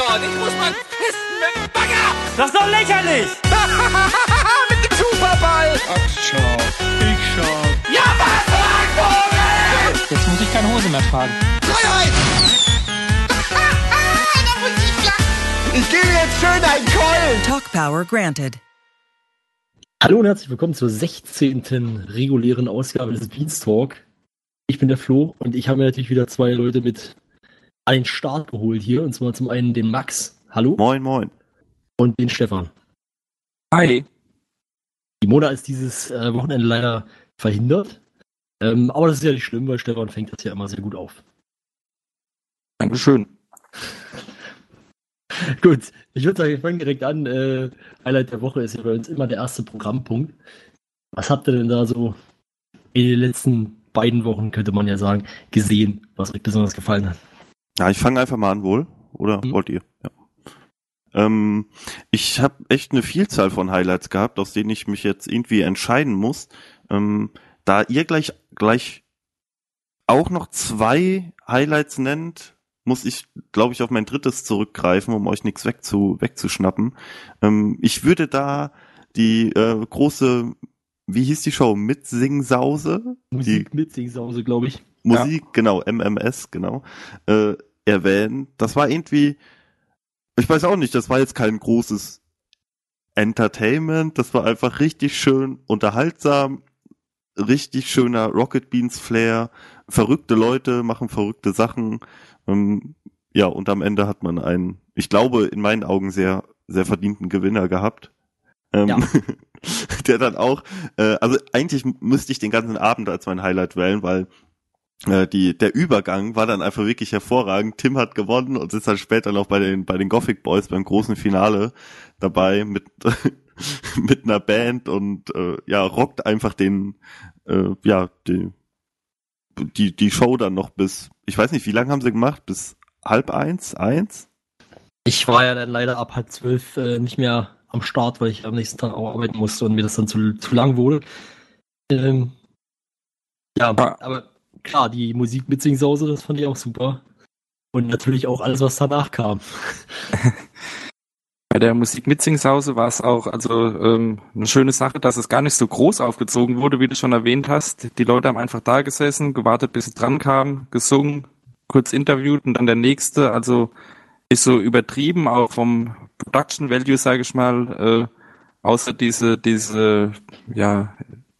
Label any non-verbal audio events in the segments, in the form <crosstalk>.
dort. Ich muss mal pissen mit dem Bagger. Das ist doch lächerlich! <laughs> mit dem Superball. Ach, schau. Ich schau. Ja, was, Vogel? Jetzt muss ich keine Hose mehr tragen. Freiheit. <laughs> ich gebe jetzt schön einen Keulen. Talk Power granted. Hallo und herzlich willkommen zur 16. regulären Ausgabe des Beanstalk. Ich bin der Flo und ich habe mir natürlich wieder zwei Leute mit an den Start geholt hier. Und zwar zum einen den Max. Hallo. Moin, moin. Und den Stefan. Hi. Die Mona ist dieses äh, Wochenende leider verhindert. Ähm, aber das ist ja nicht schlimm, weil Stefan fängt das ja immer sehr gut auf. Dankeschön. <laughs> Gut, ich würde sagen, wir fangen direkt an. Äh, Highlight der Woche ist ja bei uns immer der erste Programmpunkt. Was habt ihr denn da so in den letzten beiden Wochen, könnte man ja sagen, gesehen, was euch besonders gefallen hat? Ja, ich fange einfach mal an wohl. Oder Mhm. wollt ihr? Ja. Ähm, ich habe echt eine Vielzahl von Highlights gehabt, aus denen ich mich jetzt irgendwie entscheiden muss. Ähm, da ihr gleich gleich auch noch zwei Highlights nennt, muss ich, glaube ich, auf mein drittes zurückgreifen, um euch nichts wegzu, wegzuschnappen. Ähm, ich würde da die äh, große, wie hieß die Show? Mitsingsause? Musik mit Singsause, glaube ich. Musik, genau, MMS, genau, äh, erwähnen. Das war irgendwie, ich weiß auch nicht, das war jetzt kein großes Entertainment, das war einfach richtig schön unterhaltsam, richtig schöner Rocket Beans Flair, verrückte Leute machen verrückte Sachen, ähm, ja, und am Ende hat man einen, ich glaube, in meinen Augen sehr, sehr verdienten Gewinner gehabt. Ähm, Ja. <laughs> <laughs> der dann auch, äh, also eigentlich müsste ich den ganzen Abend als mein Highlight wählen, weil äh, die, der Übergang war dann einfach wirklich hervorragend. Tim hat gewonnen und ist dann später noch bei den, bei den Gothic Boys beim großen Finale dabei mit, <laughs> mit einer Band und äh, ja, rockt einfach den, äh, ja, die, die, die Show dann noch bis, ich weiß nicht, wie lange haben sie gemacht? Bis halb eins, eins? Ich war ja dann leider ab halb zwölf äh, nicht mehr am Start, weil ich am nächsten Tag auch arbeiten musste und mir das dann zu, zu lang wurde. Ähm, ja, aber klar, die Musik mit Singsause, das fand ich auch super. Und natürlich auch alles, was danach kam. <laughs> Bei der Musik mit Singsause war es auch also ähm, eine schöne Sache, dass es gar nicht so groß aufgezogen wurde, wie du schon erwähnt hast. Die Leute haben einfach da gesessen, gewartet, bis sie dran kamen, gesungen, kurz interviewt und dann der nächste. Also ist so übertrieben, auch vom Production Value, sage ich mal, äh, außer diese diese ja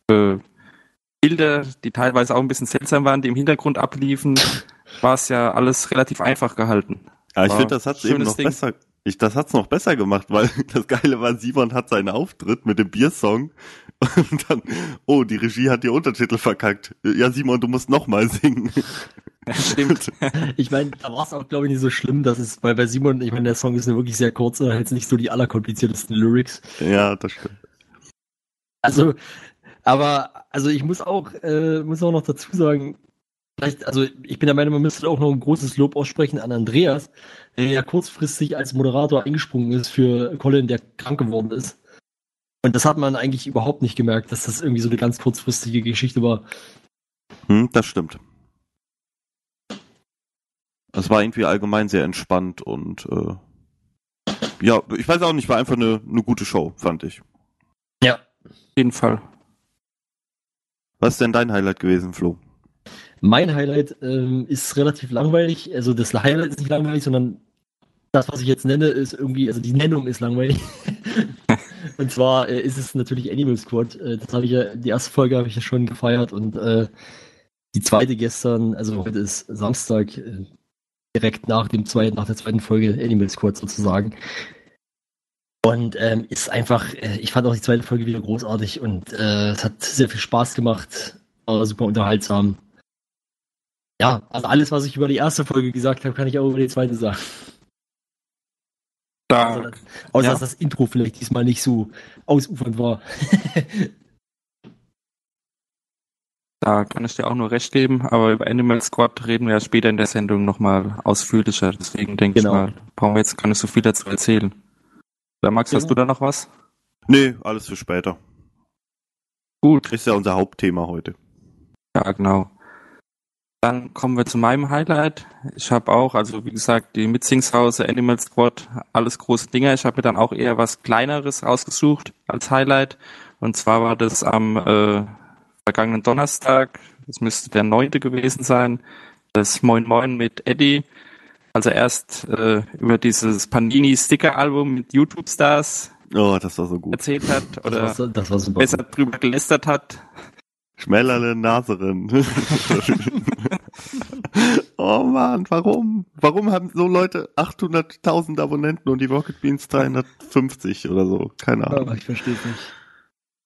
äh, Bilder, die teilweise auch ein bisschen seltsam waren, die im Hintergrund abliefen, war es ja alles relativ einfach gehalten. Ja, ich finde, das hat's eben noch Ding. besser. Ich, das hat's noch besser gemacht, weil <laughs> das Geile war, Simon hat seinen Auftritt mit dem Biersong und dann, oh, die Regie hat die Untertitel verkackt. Ja, Simon, du musst nochmal singen. Stimmt. <laughs> Ich meine, da war es auch, glaube ich, nicht so schlimm, dass es, weil bei Simon, ich meine, der Song ist ja wirklich sehr kurz, er hat jetzt nicht so die allerkompliziertesten Lyrics. ja, das stimmt. Also, aber, also ich muss auch, äh, muss auch noch dazu sagen, vielleicht, also ich bin der Meinung, man müsste auch noch ein großes Lob aussprechen an Andreas, der ja kurzfristig als Moderator eingesprungen ist für Colin, der krank geworden ist. Und das hat man eigentlich überhaupt nicht gemerkt, dass das irgendwie so eine ganz kurzfristige Geschichte war. Hm, das stimmt. Es war irgendwie allgemein sehr entspannt und äh, ja, ich weiß auch nicht, war einfach eine, eine gute Show, fand ich. Ja. Auf jeden Fall. Was ist denn dein Highlight gewesen, Flo? Mein Highlight ähm, ist relativ langweilig. Also das Highlight ist nicht langweilig, sondern das, was ich jetzt nenne, ist irgendwie, also die Nennung ist langweilig. <laughs> und zwar äh, ist es natürlich Animal Squad. Äh, das habe ich ja, die erste Folge habe ich ja schon gefeiert und äh, die zweite gestern, also heute ist Samstag, äh, direkt nach dem zweiten, nach der zweiten Folge Animal Squad sozusagen. Und ähm, ist einfach, äh, ich fand auch die zweite Folge wieder großartig und äh, es hat sehr viel Spaß gemacht, war super unterhaltsam. Ja, also alles, was ich über die erste Folge gesagt habe, kann ich auch über die zweite sagen. Also Da, das, außer Ja. dass das Intro vielleicht diesmal nicht so ausufernd war. <laughs> da kann ich dir auch nur recht geben, aber über Animal Squad reden wir ja später in der Sendung nochmal ausführlicher. Deswegen denke Genau. ich mal, brauchen wir jetzt gar nicht so viel dazu erzählen. Oder Max, hast Ja. du da noch was? Nee, alles für später. Gut. Ist ja unser Hauptthema heute. Ja, genau. Dann kommen wir zu meinem Highlight. Ich habe auch, also wie gesagt, die Mitzingshause, Animal Squad, alles große Dinger. Ich habe mir dann auch eher was Kleineres ausgesucht als Highlight. Und zwar war das am äh, vergangenen Donnerstag, das müsste der neunte gewesen sein, das Moin Moin mit Eddie. Also erst äh, über dieses Panini-Sticker-Album mit YouTube-Stars Oh, das war so gut. erzählt hat Das oder war, so- das war super. besser drüber gelästert hat. Schmällerle Naserin. <laughs> oh man, warum? Warum haben so Leute 800.000 Abonnenten und die Rocket Beans 350 oder so? Keine Ahnung. Aber ich verstehe es nicht.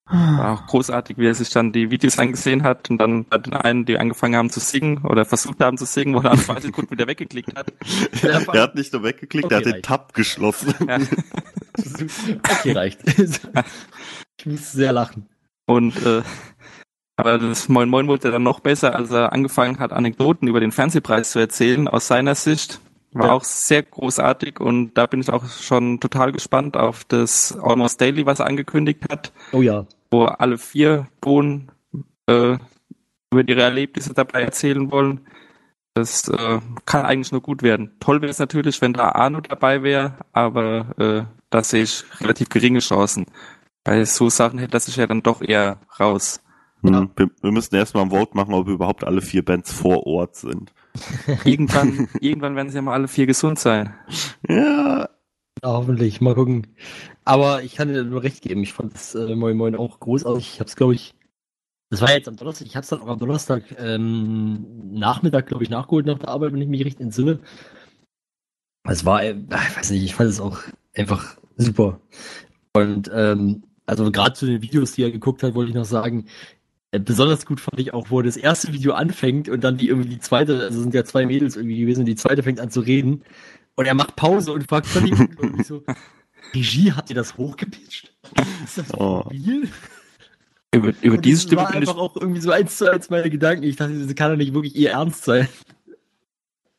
War auch großartig, wie er sich dann die Videos angesehen hat und dann bei den einen, die angefangen haben zu singen oder versucht haben zu singen, wo er zwei Sekunden wieder weggeklickt hat. <laughs> er hat nicht nur weggeklickt, er hat Okay, den Tab geschlossen. <laughs> Ja. Okay, reicht. ich muss sehr lachen. Und äh, aber das Moin Moin wurde dann noch besser, als er angefangen hat, Anekdoten über den Fernsehpreis zu erzählen aus seiner Sicht. War Ja. auch sehr großartig und da bin ich auch schon total gespannt auf das Almost Daily, was er angekündigt hat, Oh ja. wo alle vier Bohnen äh, über ihre Erlebnisse dabei erzählen wollen. Das äh, kann eigentlich nur gut werden. Toll wäre es natürlich, wenn da Arno dabei wäre, aber äh, da sehe ich relativ geringe Chancen. Bei so Sachen hält er sich ja dann doch eher raus. Hm, wir, wir müssen erstmal ein Vote machen, ob überhaupt alle vier Bands vor Ort sind. <laughs> Irgendwann, irgendwann werden sie ja mal alle vier gesund sein. Ja, Ja, hoffentlich. Mal gucken. Aber ich kann dir nur recht geben. Ich fand das äh, Moin Moin auch großartig. Ich habe es, glaube ich, das war jetzt am Donnerstag. Ich habe es dann auch am Donnerstag ähm, Nachmittag, glaube ich, nachgeholt nach der Arbeit, wenn ich mich recht entsinne. Es war, äh, ich weiß nicht, ich fand es auch einfach super. Und ähm, also gerade zu den Videos, die er geguckt hat, wollte ich noch sagen, besonders gut fand ich auch, wo das erste Video anfängt und dann die irgendwie die zweite, also sind ja zwei Mädels irgendwie gewesen, die zweite fängt an zu reden und er macht Pause und fragt völlig <laughs> unglaublich so, Regie, hat ihr das hochgepitcht? Ist das Oh. mobil? Über, über diese das Stimme war bin ich, einfach auch irgendwie so eins zu eins meine Gedanken. Ich dachte, das kann doch nicht wirklich ihr Ernst sein.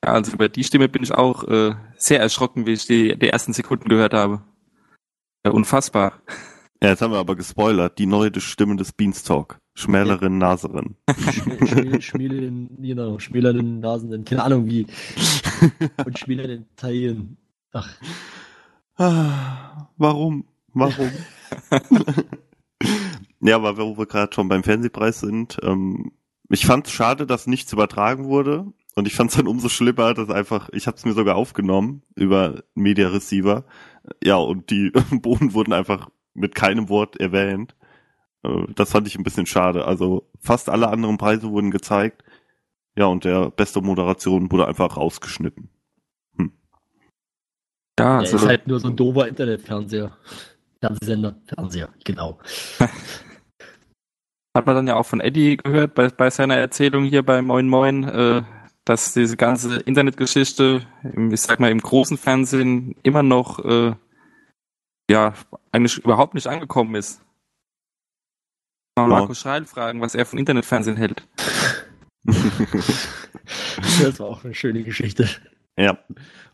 ja, also über die Stimme bin ich auch äh, sehr erschrocken, wie ich die, die ersten Sekunden gehört habe. Ja, unfassbar. Ja, jetzt haben wir aber gespoilert. Die neue Stimme des Beanstalk. Schmälerin Naserin. Schmiel, Schmielen, genau, schmälernden Nasenden, keine Ahnung wie. Und schmälernden Teilen. Ach, Ah, warum? Warum? ja, aber wo wir gerade schon beim Fernsehpreis sind, ähm, ich fand es schade, dass nichts übertragen wurde. Und ich fand es dann umso schlimmer, dass einfach, ich habe es mir sogar aufgenommen über Media Receiver. Ja, und die <laughs> Bohnen wurden einfach mit keinem Wort erwähnt. Äh, Das fand ich ein bisschen schade. Also fast alle anderen Preise wurden gezeigt. Ja, und der beste Moderation wurde einfach rausgeschnitten. Ja, ja, also ist halt nur so ein doofer Internetfernseher. Fernsehsender, Fernseher, genau. <laughs> hat man dann ja auch von Eddie gehört bei, bei seiner Erzählung hier bei Moin Moin, äh, dass diese ganze Internetgeschichte, im, ich sag mal, im großen Fernsehen immer noch äh, ja eigentlich überhaupt nicht angekommen ist. Mal Ja. Marco Schreil fragen, was er von Internetfernsehen hält. <laughs> Das war auch eine schöne Geschichte. ja,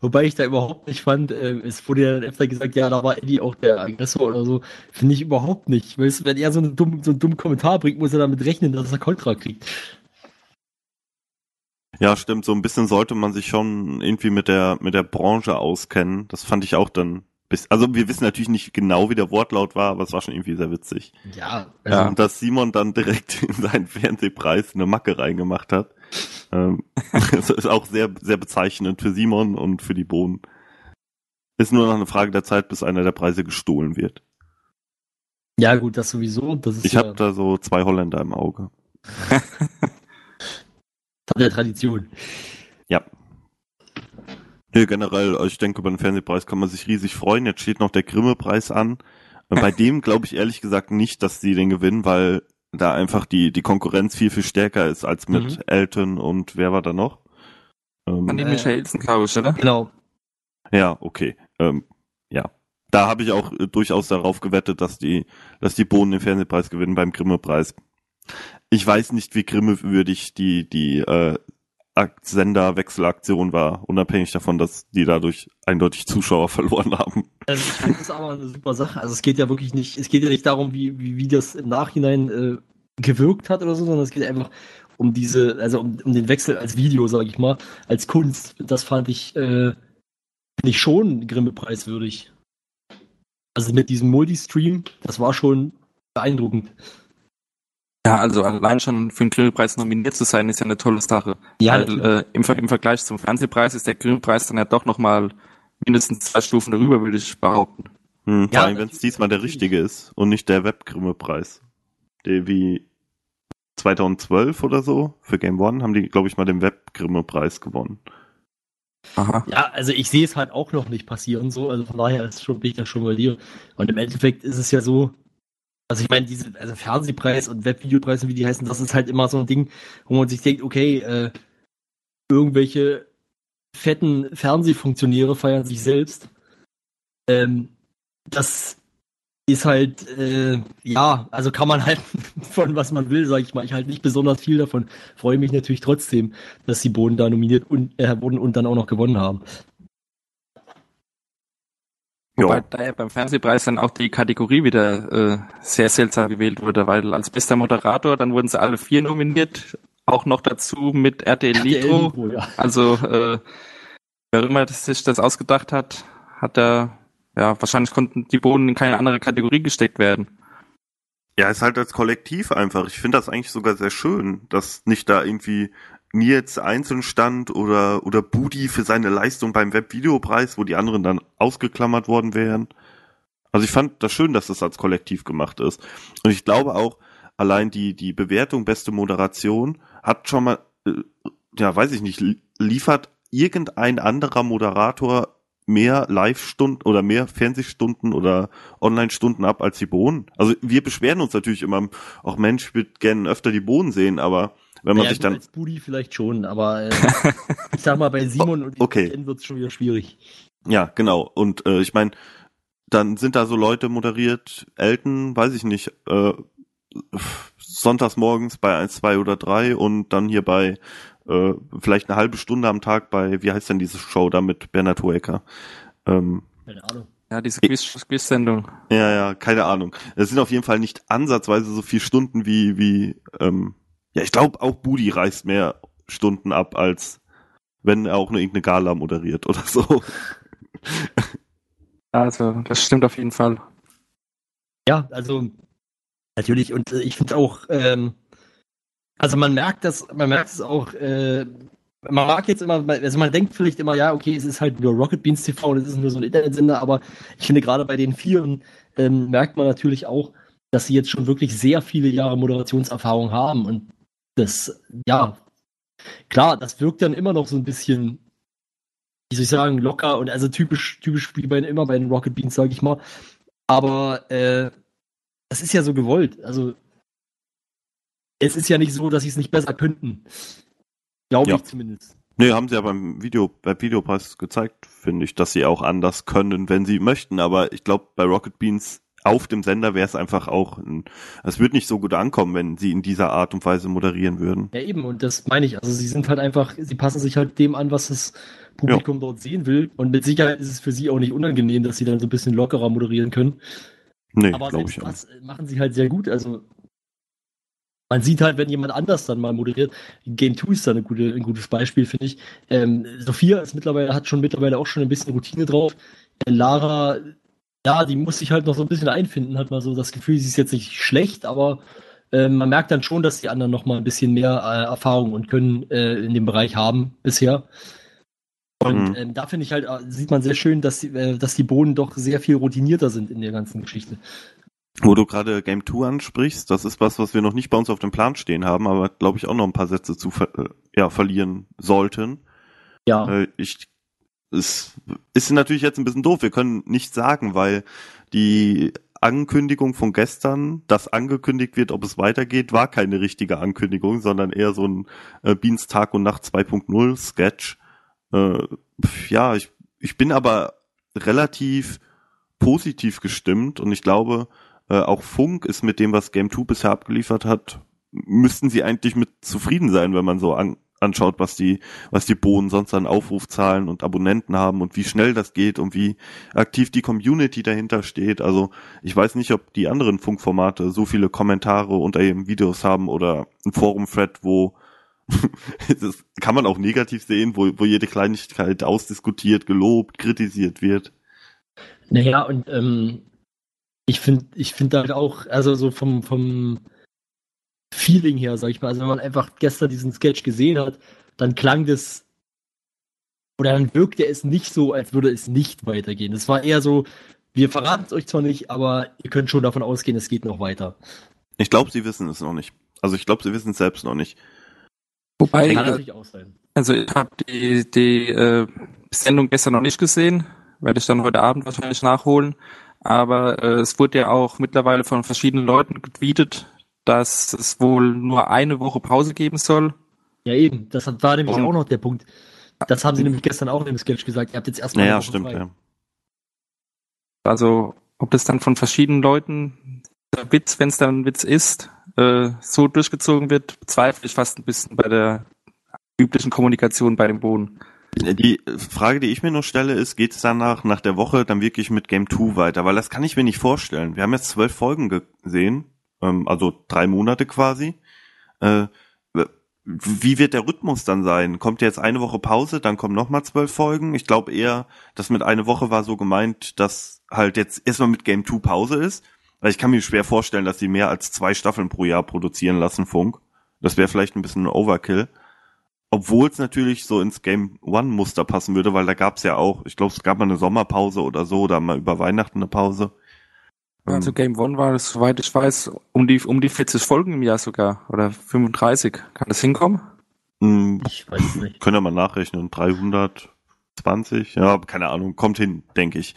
Wobei ich da überhaupt nicht fand, äh, es wurde ja dann öfter gesagt, ja, da war Eddie auch der Aggressor oder so. Finde ich überhaupt nicht. Weißt du, wenn er so einen dummen, so einen dummen Kommentar bringt, muss er damit rechnen, dass er Kontra kriegt. Ja, stimmt. So ein bisschen sollte man sich schon irgendwie mit der mit der Branche auskennen. Das fand ich auch dann. Bis, also wir wissen natürlich nicht genau, wie der Wortlaut war, aber es war schon irgendwie sehr witzig. Ja, Also, Ja. Und dass Simon dann direkt <laughs> in seinen Fernsehpreis eine Macke reingemacht hat, ähm, <laughs> das ist auch sehr sehr bezeichnend für Simon und für die Bohnen. Ist nur noch eine Frage der Zeit, bis einer der Preise gestohlen wird. ja gut, das sowieso. Das ist Ich ja habe da so zwei Holländer im Auge. <laughs> Teil der Tradition. Ja. Nee, generell, also ich denke, über den Fernsehpreis kann man sich riesig freuen. Jetzt steht noch der Grimme-Preis an. Bei <laughs> dem glaube ich ehrlich gesagt nicht, dass sie den gewinnen, weil da einfach die, die Konkurrenz viel, viel stärker ist als mit Mhm. Elton und wer war da noch? An Ähm, die Äh. Michaelsen, glaube ich, oder? Genau. ja, okay. Ähm, ja. Da habe ich auch äh, durchaus darauf gewettet, dass die, dass die Bohnen den Fernsehpreis gewinnen beim Grimme-Preis. Ich weiß nicht, wie grimmewürdig die, die äh, Senderwechselaktion war, unabhängig davon, dass die dadurch eindeutig Zuschauer <laughs> verloren haben. Also ich finde das aber eine super Sache. Also es geht ja wirklich nicht, es geht ja nicht darum, wie, wie, wie das im Nachhinein äh, gewirkt hat oder so, sondern es geht einfach um diese, also um, um den Wechsel als Video, sage ich mal, als Kunst, das fand ich, äh, nicht schon Grimme-Preis würdig. Also mit diesem Multistream, das war schon beeindruckend. Ja, also allein schon für den Grillpreis nominiert zu sein, ist ja eine tolle Sache. Ja, Weil, äh, im, Ver- im Vergleich zum Fernsehpreis ist der Grillpreis dann ja doch nochmal mindestens zwei Stufen darüber, würde ich behaupten. Hm, vor Ja, allem, wenn es diesmal der richtige ist und nicht der Webgrimme-Preis. Der wie 2012 oder so für Game One haben die, glaube ich, mal den Webgrimme-Preis gewonnen. Aha. Ja, also ich sehe es halt auch noch nicht passieren, so, also von daher ist schon, bin ich da schon bei dir. Und im Endeffekt ist es ja so, also ich meine, diese, also Fernsehpreis und Webvideopreis und wie die heißen, das ist halt immer so ein Ding, wo man sich denkt, okay, äh, irgendwelche fetten Fernsehfunktionäre feiern sich selbst. Ähm, das ist halt, äh, ja, also kann man halt <laughs> von was man will, sage ich mal. Ich halt nicht besonders viel davon. Freue mich natürlich trotzdem, dass die Boden da nominiert und, äh, wurden und dann auch noch gewonnen haben. Wobei Ja, da ja beim Fernsehpreis dann auch die Kategorie wieder äh, sehr seltsam gewählt wurde, weil als bester Moderator, dann wurden sie alle vier nominiert, auch noch dazu mit RTL Nitro. Nitro, ja. Also äh, wer immer das, sich das ausgedacht hat, hat da, ja, wahrscheinlich konnten die Bohnen in keine andere Kategorie gesteckt werden. ja, ist halt als Kollektiv einfach. Ich finde das eigentlich sogar sehr schön, dass nicht da irgendwie Nils einzeln stand oder, oder Budi für seine Leistung beim Webvideopreis, wo die anderen dann ausgeklammert worden wären. Also ich fand das schön, dass das als Kollektiv gemacht ist. Und ich glaube auch, allein die, die Bewertung beste Moderation hat schon mal, äh, ja, weiß ich nicht, li- liefert irgendein anderer Moderator mehr Live-Stunden oder mehr Fernsehstunden oder Online-Stunden ab als die Bohnen. Also wir beschweren uns natürlich immer, auch Mensch, ich würde gerne öfter die Bohnen sehen, aber wenn man Ja, sich dann, als Budi vielleicht schon, aber äh, ich sag mal, bei <laughs> Simon und Okay. Etienne wird es schon wieder schwierig. ja, genau, und äh, ich meine, dann sind da so Leute moderiert, Elton, weiß ich nicht, äh, sonntags morgens bei 1, 2 oder 3 und dann hier bei äh, vielleicht eine halbe Stunde am Tag bei, wie heißt denn diese Show da mit Bernhard Hoeker? Ähm, Keine Ahnung. Ja, diese Quiz- Quiz-Sendung. Ja, ja, keine Ahnung. Es sind auf jeden Fall nicht ansatzweise so viele Stunden wie, wie, ähm, ja, ich glaube auch Budi reißt mehr Stunden ab, als wenn er auch nur irgendeine Gala moderiert oder so. <laughs> Also, das stimmt auf jeden Fall. Ja, also natürlich und äh, ich finde auch, ähm, also man merkt das, man merkt es auch, äh, man mag jetzt immer, also man denkt vielleicht immer, ja, okay, es ist halt nur Rocket Beans TV und es ist nur so ein Internetsender, aber ich finde gerade bei den Vieren ähm, merkt man natürlich auch, dass sie jetzt schon wirklich sehr viele Jahre Moderationserfahrung haben und das, ja, klar, das wirkt dann immer noch so ein bisschen, wie soll ich sagen, locker und also typisch, typisch wie bei immer bei den Rocket Beans, sage ich mal. Aber äh, das ist ja so gewollt. Also es ist ja nicht so, dass sie es nicht besser könnten. Glaube Ja. ich zumindest. Nee, haben sie ja beim Video, beim Videopreis gezeigt, finde ich, dass sie auch anders können, wenn sie möchten. Aber ich glaube, bei Rocket Beans auf dem Sender wäre es einfach auch, es würde nicht so gut ankommen, wenn sie in dieser Art und Weise moderieren würden. Ja, eben, und das meine ich. Also sie sind halt einfach, sie passen sich halt dem an, was das Publikum dort sehen will. Und mit Sicherheit ist es für sie auch nicht unangenehm, dass sie dann so ein bisschen lockerer moderieren können. Nee, Aber glaube ich auch. das äh, machen sie halt sehr gut. Also man sieht halt, wenn jemand anders dann mal moderiert, Game 2 ist da eine gute, ein gutes Beispiel, finde ich. Ähm, Sophia ist mittlerweile, hat schon mittlerweile auch schon ein bisschen Routine drauf. Lara, ja, die muss sich halt noch so ein bisschen einfinden, hat mal so das Gefühl, sie ist jetzt nicht schlecht, aber äh, man merkt dann schon, dass die anderen noch mal ein bisschen mehr äh, Erfahrung und Können äh, in dem Bereich haben bisher. Und Mhm. ähm, da finde ich halt, äh, sieht man sehr schön, dass die, äh, dass die Bohnen doch sehr viel routinierter sind in der ganzen Geschichte. Wo du gerade Game 2 ansprichst, das ist was, was wir noch nicht bei uns auf dem Plan stehen haben, aber glaube ich auch noch ein paar Sätze zu ver äh, ja, verlieren sollten. Ja. Ich, es ist natürlich jetzt ein bisschen doof. Wir können nicht sagen, weil die Ankündigung von gestern, dass angekündigt wird, ob es weitergeht, war keine richtige Ankündigung, sondern eher so ein äh, Beans Tag und Nacht 2.0 Sketch. Äh, ja, ich, ich bin aber relativ positiv gestimmt und ich glaube, äh, auch Funk ist mit dem, was Game 2 bisher abgeliefert hat, müssten sie eigentlich mit zufrieden sein, wenn man so an, anschaut, was die, was die Bohnen sonst an Aufrufzahlen und Abonnenten haben und wie schnell das geht und wie aktiv die Community dahinter steht. Also ich weiß nicht, ob die anderen Funkformate so viele Kommentare unter ihren Videos haben oder ein Forum-Thread, wo <laughs> das kann man auch negativ sehen, wo, wo jede Kleinigkeit ausdiskutiert, gelobt, kritisiert wird. Naja, und ähm, ich finde ich finde halt auch, also so vom, vom Feeling her, sag ich mal, also wenn man einfach gestern diesen Sketch gesehen hat, dann klang das oder dann wirkte es nicht so, als würde es nicht weitergehen. Es war eher so, wir verraten es euch zwar nicht, aber ihr könnt schon davon ausgehen, es geht noch weiter. Ich glaube, sie wissen es noch nicht. Also ich glaube, sie wissen es selbst noch nicht. Wobei, Kann äh, natürlich auch sein. also ich habe die, die äh, Sendung gestern noch nicht gesehen, werde ich dann heute Abend wahrscheinlich nachholen. Aber äh, es wurde ja auch mittlerweile von verschiedenen Leuten getweetet, dass es wohl nur eine Woche Pause geben soll. Ja, eben. Das war nämlich Und- auch noch der Punkt. Das haben sie nämlich gestern auch in dem Sketch gesagt. Ihr habt jetzt erstmal. Naja, stimmt, frei. ja. Also ob das dann von verschiedenen Leuten der Witz, wenn es dann ein Witz ist, äh, so durchgezogen wird, bezweifle ich fast ein bisschen bei der üblichen Kommunikation bei dem Boden. Die Frage, die ich mir noch stelle, ist, geht es danach, nach der Woche, dann wirklich mit Game 2 weiter? Weil das kann ich mir nicht vorstellen. Wir haben jetzt zwölf Folgen gesehen, ähm, also drei Monate quasi. Äh, wie wird der Rhythmus dann sein? Kommt jetzt eine Woche Pause, dann kommen nochmal zwölf Folgen? Ich glaube eher, dass mit eine Woche war so gemeint, dass halt jetzt erstmal mit Game 2 Pause ist. Weil ich kann mir schwer vorstellen, dass sie mehr als zwei Staffeln pro Jahr produzieren lassen, Funk. Das wäre vielleicht ein bisschen ein Overkill. Obwohl es natürlich so ins Game One Muster passen würde, weil da gab es ja auch, ich glaube, es gab mal eine Sommerpause oder so, oder mal über Weihnachten eine Pause. Also Game One war, es, soweit ich weiß, um die, um die 40 Folgen im Jahr sogar. Oder 35. Kann das hinkommen? mh, Ich weiß es nicht. können wir mal nachrechnen, 320, ja, keine Ahnung, kommt hin, denke ich.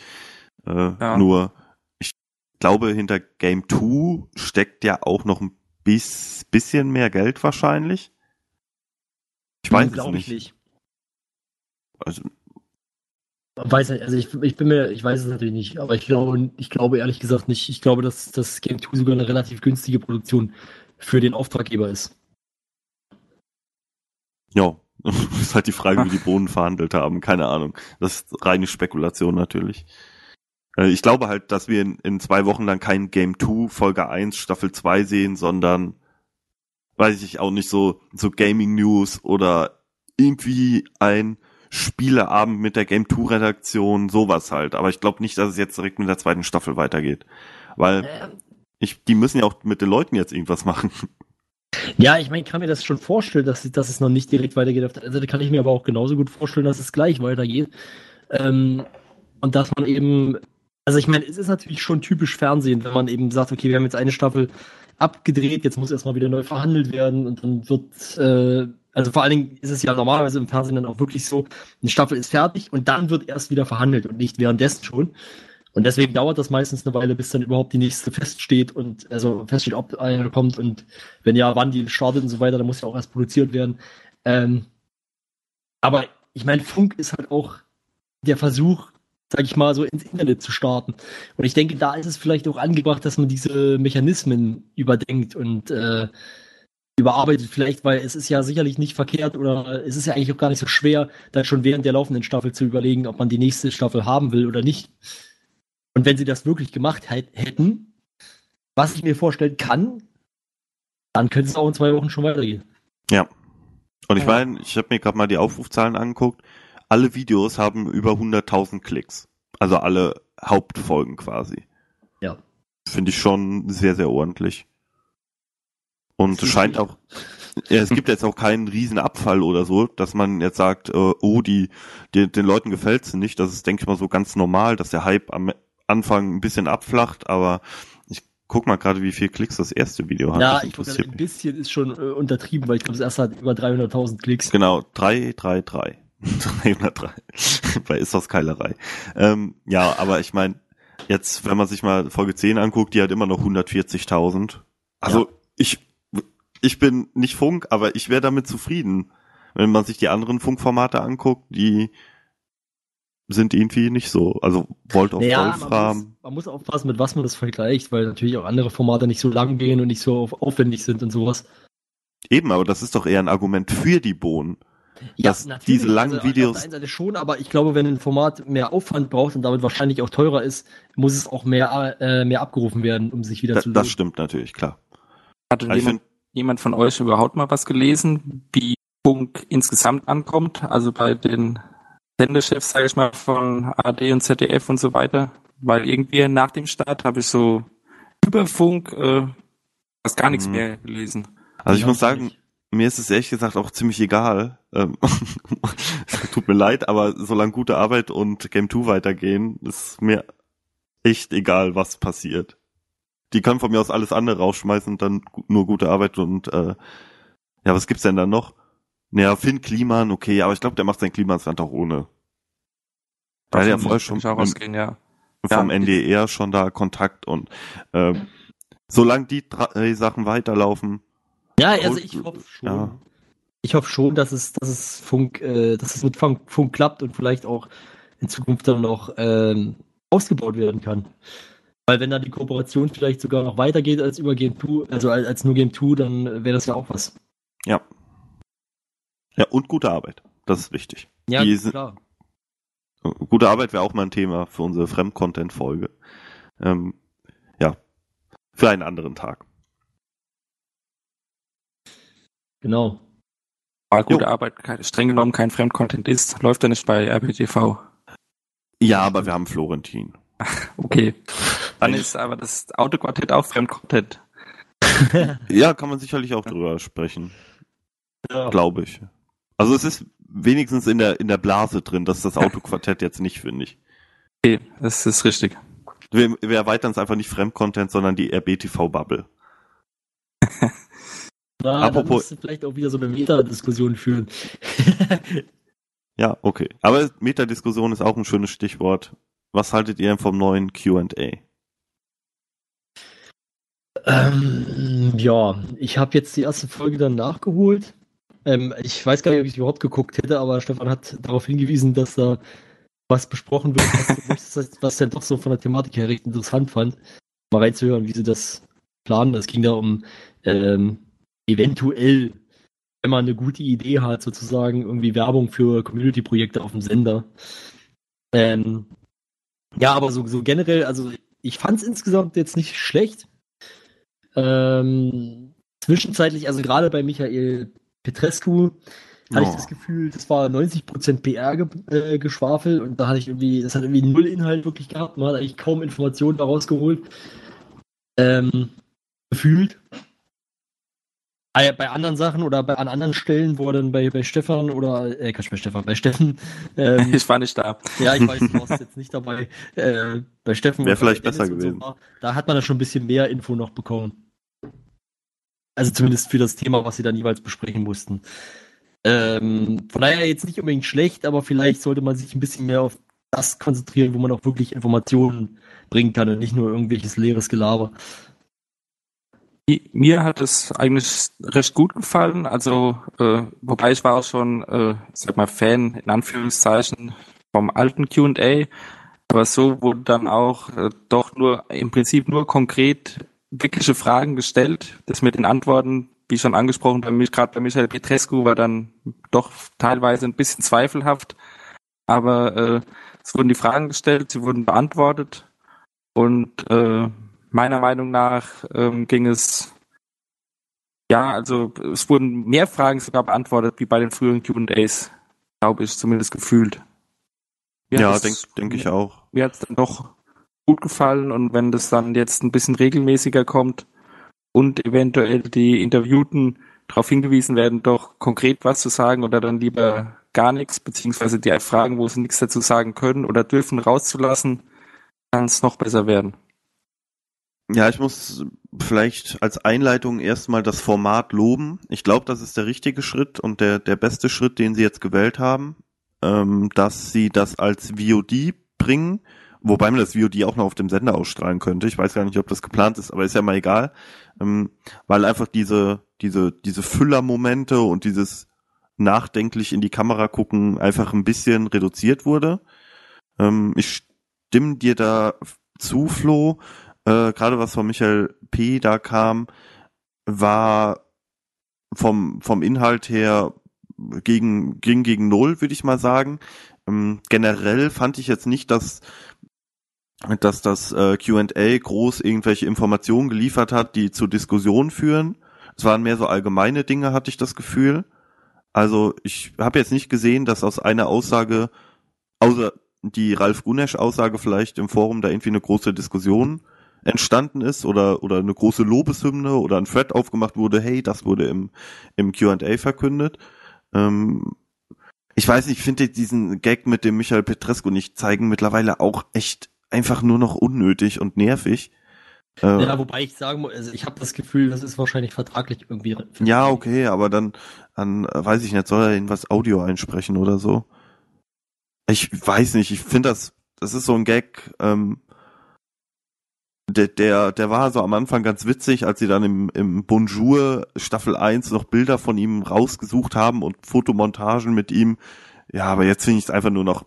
Äh, Ja. Nur, ich glaube, hinter Game 2 steckt ja auch noch ein bis, bisschen mehr Geld wahrscheinlich. Ich weiß es nicht. ich nicht. Also, Weiß nicht, also ich, ich bin mir, ich weiß es natürlich nicht, aber ich glaube, ich glaube ehrlich gesagt nicht. Ich glaube, dass das Game 2 sogar eine relativ günstige Produktion für den Auftraggeber ist. ja, <laughs> ist halt die Frage, wie die Bohnen verhandelt haben, keine Ahnung. Das ist reine Spekulation natürlich. Äh, Ich glaube halt, dass wir in, in zwei Wochen dann kein Game 2 Folge 1 Staffel 2 sehen, sondern weiß ich auch nicht so so Gaming News oder irgendwie ein Spieleabend mit der Game 2 Redaktion, sowas halt, aber ich glaube nicht, dass es jetzt direkt mit der zweiten Staffel weitergeht, weil ich die müssen ja auch mit den Leuten jetzt irgendwas machen. <laughs> Ja, ich meine, ich kann mir das schon vorstellen, dass, dass es noch nicht direkt weitergeht. Auf der anderen Seite kann ich mir aber auch genauso gut vorstellen, dass es gleich weitergeht. Ähm, und dass man eben, also ich meine, es ist natürlich schon typisch Fernsehen, wenn man eben sagt, okay, wir haben jetzt eine Staffel abgedreht, jetzt muss erstmal wieder neu verhandelt werden und dann wird, äh, also vor allen Dingen ist es ja normalerweise im Fernsehen dann auch wirklich so, eine Staffel ist fertig und dann wird erst wieder verhandelt und nicht währenddessen schon. Und deswegen dauert das meistens eine Weile, bis dann überhaupt die nächste feststeht und also feststeht, ob eine kommt und wenn ja, wann die startet und so weiter, dann muss ja auch erst produziert werden. Ähm, aber ich meine, Funk ist halt auch der Versuch, sag ich mal, so ins Internet zu starten. Und ich denke, da ist es vielleicht auch angebracht, dass man diese Mechanismen überdenkt und äh, überarbeitet. Vielleicht, weil es ist ja sicherlich nicht verkehrt oder es ist ja eigentlich auch gar nicht so schwer, dann schon während der laufenden Staffel zu überlegen, ob man die nächste Staffel haben will oder nicht. Und wenn sie das wirklich gemacht hätt- hätten, was ich mir vorstellen kann, dann könnte es auch in zwei Wochen schon weitergehen. Ja. Und ich meine, ich habe mir gerade mal die Aufrufzahlen angeguckt. Alle Videos haben über 100.000 Klicks. Also alle Hauptfolgen quasi. Ja. Finde ich schon sehr, sehr ordentlich. Und es <laughs> scheint auch, ja, es gibt jetzt auch keinen riesen Abfall oder so, dass man jetzt sagt, äh, oh, die, die den Leuten gefällt's nicht. Das ist, denke ich mal, so ganz normal, dass der Hype am Anfang ein bisschen abflacht, aber ich guck mal gerade, wie viel Klicks das erste Video hat. Ja, ich sagen, ein bisschen ist schon äh, untertrieben, weil ich glaube, das erste hat über 300.000 Klicks. Genau, 333. 303. Bei ist das Keilerei. Ähm, ja, aber ich meine, jetzt, wenn man sich mal Folge 10 anguckt, die hat immer noch 140.000. Also Ja. ich, ich bin nicht Funk, aber ich wäre damit zufrieden. Wenn man sich die anderen Funkformate anguckt, die sind irgendwie nicht so. Also Volt of Naja, man muss, Wolfram. man muss aufpassen, mit was man das vergleicht, weil natürlich auch andere Formate nicht so lang gehen und nicht so auf, aufwendig sind und sowas. Eben, aber das ist doch eher ein Argument für die Bohnen. Dass diese langen also, Videos- Auf der einen Seite schon, aber ich glaube, wenn ein Format mehr Aufwand braucht und damit wahrscheinlich auch teurer ist, muss es auch mehr, äh, mehr abgerufen werden, um sich wieder Da, zu das lohnen. stimmt natürlich, klar. Hatte ich jemand, jemand von euch überhaupt mal was gelesen, wie Funk insgesamt ankommt, also bei den Sendechefs, sage ich mal, von AD und ZDF und so weiter, weil irgendwie nach dem Start habe ich so über Funk äh, fast gar nichts Mhm. mehr gelesen. Also ich muss sagen, nicht. mir ist es ehrlich gesagt auch ziemlich egal. Ähm, <laughs> Tut mir leid, aber solange gute Arbeit und Game 2 weitergehen, ist mir echt egal, was passiert. Die können von mir aus alles andere rausschmeißen und dann nur gute Arbeit und äh, ja, was gibt's denn da noch? Naja, Finn Kliman, okay, aber ich glaube, der macht sein Klimansland auch ohne. Da hat ja vorher schon auch ausgehen, ja. vom Ja. NDR schon da Kontakt und ähm, solange die drei Sachen weiterlaufen, Ja, also ich hoffe schon. ja. Ich hoffe schon, dass es, dass es Funk, äh, dass es mit Funk, Funk klappt und vielleicht auch in Zukunft dann noch ähm, ausgebaut werden kann. Weil wenn da die Kooperation vielleicht sogar noch weitergeht als über Game 2, also als, als nur Game 2, dann wäre das ja auch was. Ja. Ja, und gute Arbeit. Das ist wichtig. Ja, Die sind- klar. Gute Arbeit wäre auch mal ein Thema für unsere Fremdcontent-Folge. Ähm, ja. Für einen anderen Tag. Genau. Weil gute Jo. Arbeit streng genommen kein Fremdcontent ist, läuft er nicht bei RBTV. Ja, aber wir haben Florentin. <laughs> Okay. Dann ist aber das Autoquartett auch Fremdcontent. <laughs> Ja, kann man sicherlich auch drüber sprechen. Ja. Glaube ich. Also es ist wenigstens in der, in der Blase drin, dass das Autoquartett jetzt nicht, finde ich. Okay, das ist richtig. Wir, wir erweitern es einfach nicht Fremdcontent, sondern die RBTV-Bubble. <laughs> Na, Apropos- dann vielleicht auch wieder so eine Meta-Diskussion führen. Ja, okay. Aber Metadiskussion ist auch ein schönes Stichwort. Was haltet ihr vom neuen Q&A? ähm, ja, ich habe jetzt die erste Folge dann nachgeholt. Ähm, ich weiß gar nicht, ob ich überhaupt geguckt hätte, aber Stefan hat darauf hingewiesen, dass da was besprochen wird, was er doch so von der Thematik her recht interessant fand. Mal reinzuhören, wie sie das planen. Es ging da um ähm, eventuell, wenn man eine gute Idee hat, sozusagen irgendwie Werbung für Community-Projekte auf dem Sender. Ähm, ja, aber so, so generell, also ich fand es insgesamt jetzt nicht schlecht. Ähm, zwischenzeitlich, also gerade bei Michael Petrescu, hatte ich Oh. das Gefühl, das war 90% PR-Geschwafel und da hatte ich irgendwie, das hat irgendwie null Inhalt wirklich gehabt. Man hat eigentlich kaum Informationen daraus geholt. Ähm, gefühlt. Ah Bei anderen Sachen oder bei, an anderen Stellen, wo er dann bei, bei Stefan oder, äh, Quatsch, bei Stefan, bei Steffen, ähm, <laughs> Ich war nicht da. ja, ich weiß, du warst jetzt nicht dabei. Äh, bei Steffen Wäre vielleicht besser so gewesen. war, da hat man da schon ein bisschen mehr Info noch bekommen. Also zumindest für das Thema, was sie dann jeweils besprechen mussten. Ähm, von daher jetzt nicht unbedingt schlecht, aber vielleicht sollte man sich ein bisschen mehr auf das konzentrieren, wo man auch wirklich Informationen bringen kann und nicht nur irgendwelches leeres Gelaber. Mir hat es eigentlich recht gut gefallen. Also, äh, wobei ich war auch schon, äh, ich sag mal, Fan in Anführungszeichen vom alten Q&A. Aber so wurden dann auch äh, doch nur im Prinzip nur konkret wirkliche Fragen gestellt. Das mit den Antworten, wie schon angesprochen, bei mich gerade bei Michael Petrescu war dann doch teilweise ein bisschen zweifelhaft. Aber äh, es wurden die Fragen gestellt, sie wurden beantwortet und äh, meiner Meinung nach ähm, ging es ja, also es wurden mehr Fragen sogar beantwortet wie bei den früheren Q&As, glaube ich, zumindest gefühlt. Mir Ja, denke denk ich auch. Mir hat es dann doch gut gefallen und wenn das dann jetzt ein bisschen regelmäßiger kommt und eventuell die Interviewten darauf hingewiesen werden, doch konkret was zu sagen oder dann lieber gar nichts, beziehungsweise die Fragen, wo sie nichts dazu sagen können oder dürfen, rauszulassen, kann es noch besser werden. Ja, ich muss vielleicht als Einleitung erstmal das Format loben. Ich glaube, das ist der richtige Schritt und der, der beste Schritt, den sie jetzt gewählt haben, ähm, dass sie das als VOD bringen, wobei man das VOD auch noch auf dem Sender ausstrahlen könnte. Ich weiß gar nicht, ob das geplant ist, aber ist ja mal egal, ähm, weil einfach diese, diese, diese Füllermomente und dieses nachdenklich in die Kamera gucken einfach ein bisschen reduziert wurde. Ähm, ich stimme dir da zu, Flo äh, gerade was von Michael P. da kam, war vom, vom Inhalt her gegen, ging gegen Null, würde ich mal sagen. Ähm, generell fand ich jetzt nicht, dass, dass das äh, Q&A groß irgendwelche Informationen geliefert hat, die zu Diskussionen führen. Es waren mehr so allgemeine Dinge, hatte ich das Gefühl. Also ich habe jetzt nicht gesehen, dass aus einer Aussage, außer die Ralf Gunesch-Aussage vielleicht im Forum da irgendwie eine große Diskussion entstanden ist oder oder eine große Lobeshymne oder ein Thread aufgemacht wurde, hey, das wurde im im Q&A verkündet. Ähm, ich weiß nicht, ich finde diesen Gag mit dem Michael Petrescu nicht zeigen mittlerweile auch echt einfach nur noch unnötig und nervig. Äh, Ja, wobei ich sagen muss, also ich habe das Gefühl, das ist wahrscheinlich vertraglich irgendwie. ja, okay, aber dann, dann äh, weiß ich nicht, soll er irgendwas Audio einsprechen oder so? Ich weiß nicht, ich finde das, das ist so ein Gag, ähm, der, der, der war so am Anfang ganz witzig, als sie dann im, im Bonjour Staffel 1 noch Bilder von ihm rausgesucht haben und Fotomontagen mit ihm. Ja, aber jetzt finde ich es einfach nur noch,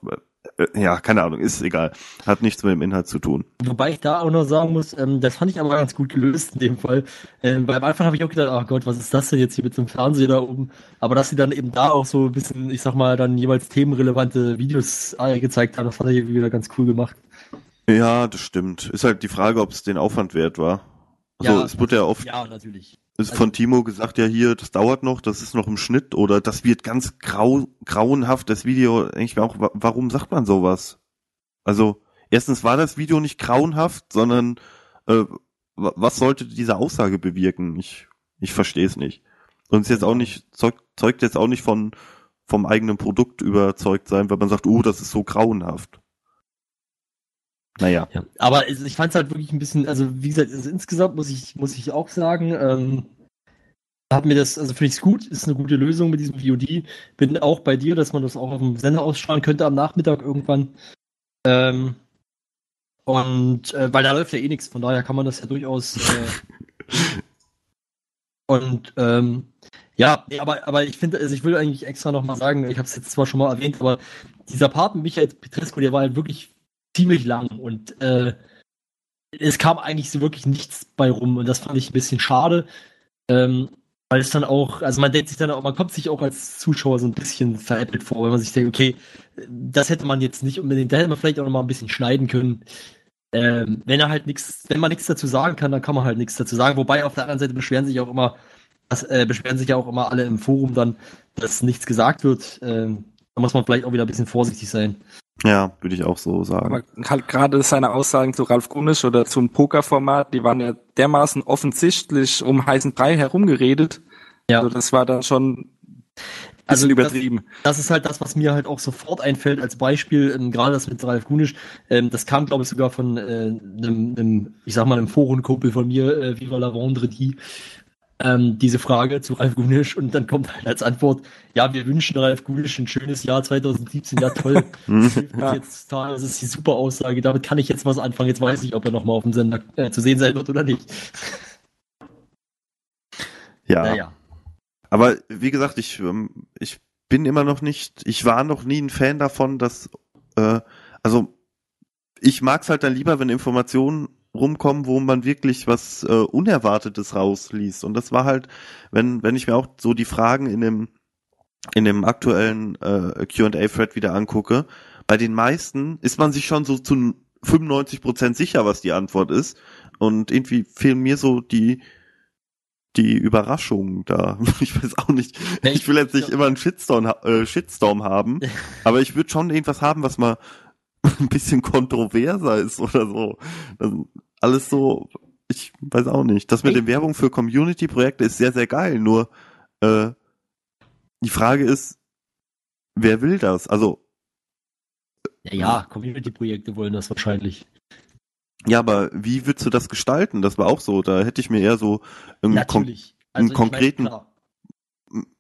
äh, ja, keine Ahnung, ist egal. Hat nichts mit dem Inhalt zu tun. Wobei ich da auch noch sagen muss, ähm, das fand ich aber ganz gut gelöst in dem Fall. Ähm, weil am Anfang habe ich auch gedacht, ach Gott, was ist das denn jetzt hier mit so einem Fernseher da oben? Aber dass sie dann eben da auch so ein bisschen, ich sag mal, dann jeweils themenrelevante Videos gezeigt haben, das fand ich wieder ganz cool gemacht. Ja, das stimmt. Ist halt die Frage, ob es den Aufwand wert war. Also Ja, es wird ja oft Ja, natürlich. ist also- von Timo gesagt, ja hier, das dauert noch, das ist noch im Schnitt oder das wird ganz grau, grauenhaft, das Video, denke ich mir auch, wa- warum sagt man sowas? Also, erstens war das Video nicht grauenhaft, sondern äh, wa- was sollte diese Aussage bewirken? Ich, ich verstehe es nicht. Und es ist jetzt auch nicht, zeugt, zeugt jetzt auch nicht von vom eigenen Produkt überzeugt sein, weil man sagt, oh, das ist so grauenhaft. Naja. Ja. Aber ich fand es halt wirklich ein bisschen, also wie gesagt, also insgesamt muss ich, muss ich auch sagen, ähm, hat mir das, also finde ich es gut, ist eine gute Lösung mit diesem VOD. Bin auch bei dir, dass man das auch auf dem Sender ausstrahlen könnte am Nachmittag irgendwann. Ähm, und äh, weil da läuft ja eh nichts, von daher kann man das ja durchaus. Äh, <laughs> und ähm, ja, aber, aber ich finde, also ich will eigentlich extra nochmal sagen, ich habe es jetzt zwar schon mal erwähnt, aber dieser Part mit Michael Petrescu, der war halt wirklich ziemlich lang und äh, es kam eigentlich so wirklich nichts bei rum und das fand ich ein bisschen schade, ähm, weil es dann auch, also man denkt sich dann auch, man kommt sich auch als Zuschauer so ein bisschen veräppelt vor, wenn man sich denkt, okay, das hätte man jetzt nicht unbedingt, da hätte man vielleicht auch noch mal ein bisschen schneiden können. Ähm, wenn er halt nichts, wenn man nichts dazu sagen kann, dann kann man halt nichts dazu sagen. Wobei auf der anderen Seite beschweren sich auch immer, das, äh, beschweren sich ja auch immer alle im Forum dann, dass nichts gesagt wird. Ähm, da muss man vielleicht auch wieder ein bisschen vorsichtig sein. Ja, würde ich auch so sagen. Aber halt gerade seine Aussagen zu Ralf Gunisch oder zum Pokerformat, die waren ja dermaßen offensichtlich um heißen Brei herumgeredet. Ja. Also das war dann schon ein Also bisschen das- übertrieben. das ist halt das, was mir halt auch sofort einfällt als Beispiel, ähm, gerade das mit Ralf Gunisch. Ähm, das kam, glaube ich, sogar von äh, einem, einem, ich sag mal, einem Forenkumpel von mir, äh, Viva la Vendredi, ähm, diese Frage zu Ralf Gunisch und dann kommt halt als Antwort, ja, wir wünschen Ralf Gunisch ein schönes Jahr 2017, ja toll. <laughs> Das hilft uns Ja. jetzt total, das ist die super Aussage, damit kann ich jetzt was anfangen, jetzt weiß ich, ob er nochmal auf dem Sender äh, zu sehen sein wird oder nicht. <laughs> ja. Naja. Aber wie gesagt, ich, ähm, ich bin immer noch nicht, ich war noch nie ein Fan davon, dass, äh, also ich mag's halt dann lieber, wenn Informationen rumkommen, wo man wirklich was äh, Unerwartetes rausliest. Und das war halt, wenn, wenn ich mir auch so die Fragen in dem, in dem aktuellen äh, QA-Thread wieder angucke, bei den meisten ist man sich schon so zu 95 Prozent sicher, was die Antwort ist. Und irgendwie fehlen mir so die, die Überraschungen da. <laughs> Ich weiß auch nicht. Ja, Ich will jetzt nicht immer einen Shitstorm, äh, Shitstorm haben, <laughs> aber ich würde schon irgendwas haben, was mal <laughs> ein bisschen kontroverser ist oder so. Das, alles so, ich weiß auch nicht. Das mit den Werbung für Community-Projekte ist sehr, sehr geil. Nur äh, die Frage ist, wer will das? Also Ja, ja, Community-Projekte wollen das wahrscheinlich. ja, aber wie würdest du das gestalten? Das war auch so. Da hätte ich mir eher so irgendwie kon Natürlich. einen konkreten- klar.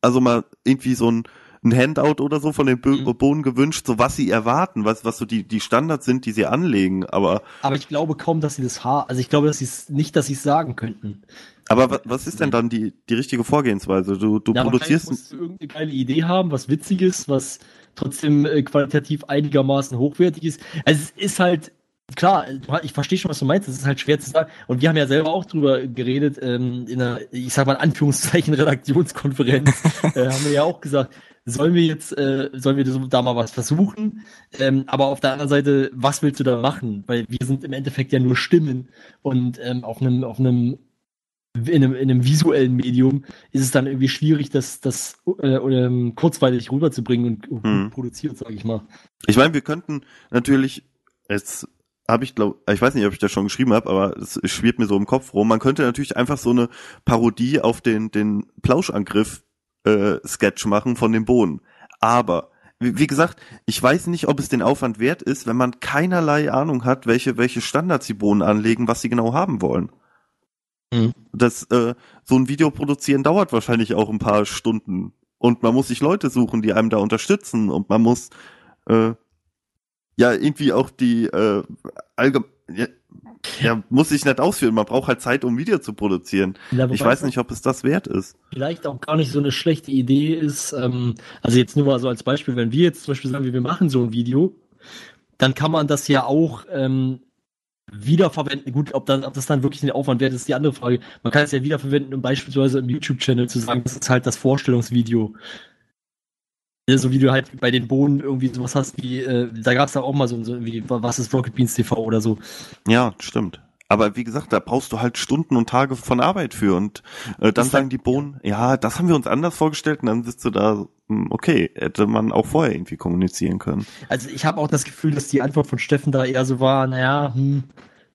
also mal irgendwie so ein, ein Handout oder so von den Bö Mhm. Bohnen gewünscht, so was sie erwarten, was, was so die, die Standards sind, die sie anlegen. Aber, Aber ich glaube kaum, dass sie das haben. Also ich glaube, dass sie es nicht, dass sie es sagen könnten. aber wa- was ist denn dann die, die richtige Vorgehensweise? Du, du Ja, produzierst, musst du irgendeine geile Idee haben, was Witziges, was trotzdem äh, qualitativ einigermaßen hochwertig ist. Also es ist halt, klar, ich verstehe schon, was du meinst, es ist halt schwer zu sagen. Und wir haben ja selber auch drüber geredet, ähm, in einer, ich sag mal in Anführungszeichen, <laughs> Redaktionskonferenz, äh, haben wir ja auch gesagt, sollen wir jetzt, äh, sollen wir da mal was versuchen? Ähm, aber auf der anderen Seite, was willst du da machen? Weil wir sind im Endeffekt ja nur Stimmen und ähm, auf einem, auf einem in einem, in einem visuellen Medium ist es dann irgendwie schwierig, das, das äh, ähm, kurzweilig rüberzubringen und Hm. produziert, sage ich mal. Ich meine, wir könnten natürlich, jetzt habe ich glaube, ich weiß nicht, ob ich das schon geschrieben habe, aber es schwirrt mir so im Kopf rum. Man könnte natürlich einfach so eine Parodie auf den den Plauschangriff äh, Sketch machen von dem Bohnen. Aber wie, wie gesagt, ich weiß nicht, ob es den Aufwand wert ist, wenn man keinerlei Ahnung hat, welche welche Standards die Bohnen anlegen, was sie genau haben wollen. Mhm. Das äh, so ein Video produzieren dauert wahrscheinlich auch ein paar Stunden und man muss sich Leute suchen, die einem da unterstützen und man muss äh, ja irgendwie auch die äh, allgem ja, ja, muss ich nicht ausführen. Man braucht halt Zeit, um ein Video zu produzieren. Ja, Ich weiß nicht, ob es das wert ist. vielleicht auch gar nicht so eine schlechte Idee ist. Ähm, also jetzt nur mal so als Beispiel, wenn wir jetzt zum Beispiel sagen, wir machen so ein Video, dann kann man das ja auch ähm, wiederverwenden. Gut, ob, dann, ob das dann wirklich den Aufwand wert ist, ist die andere Frage. Man kann es ja wiederverwenden, um beispielsweise im YouTube-Channel zu sagen, das ist halt das Vorstellungsvideo. Ja, So wie du halt bei den Bohnen irgendwie sowas hast wie, äh, da gab es da auch mal so, so wie, was ist Rocket Beans TV oder so. Ja, stimmt. Aber wie gesagt, da brauchst du halt Stunden und Tage von Arbeit für und äh, dann sagen die Bohnen, ja, das haben wir uns anders vorgestellt und dann sitzt du da, hm, okay, hätte man auch vorher irgendwie kommunizieren können. Also ich habe auch das Gefühl, dass die Antwort von Steffen da eher so war, naja, hm,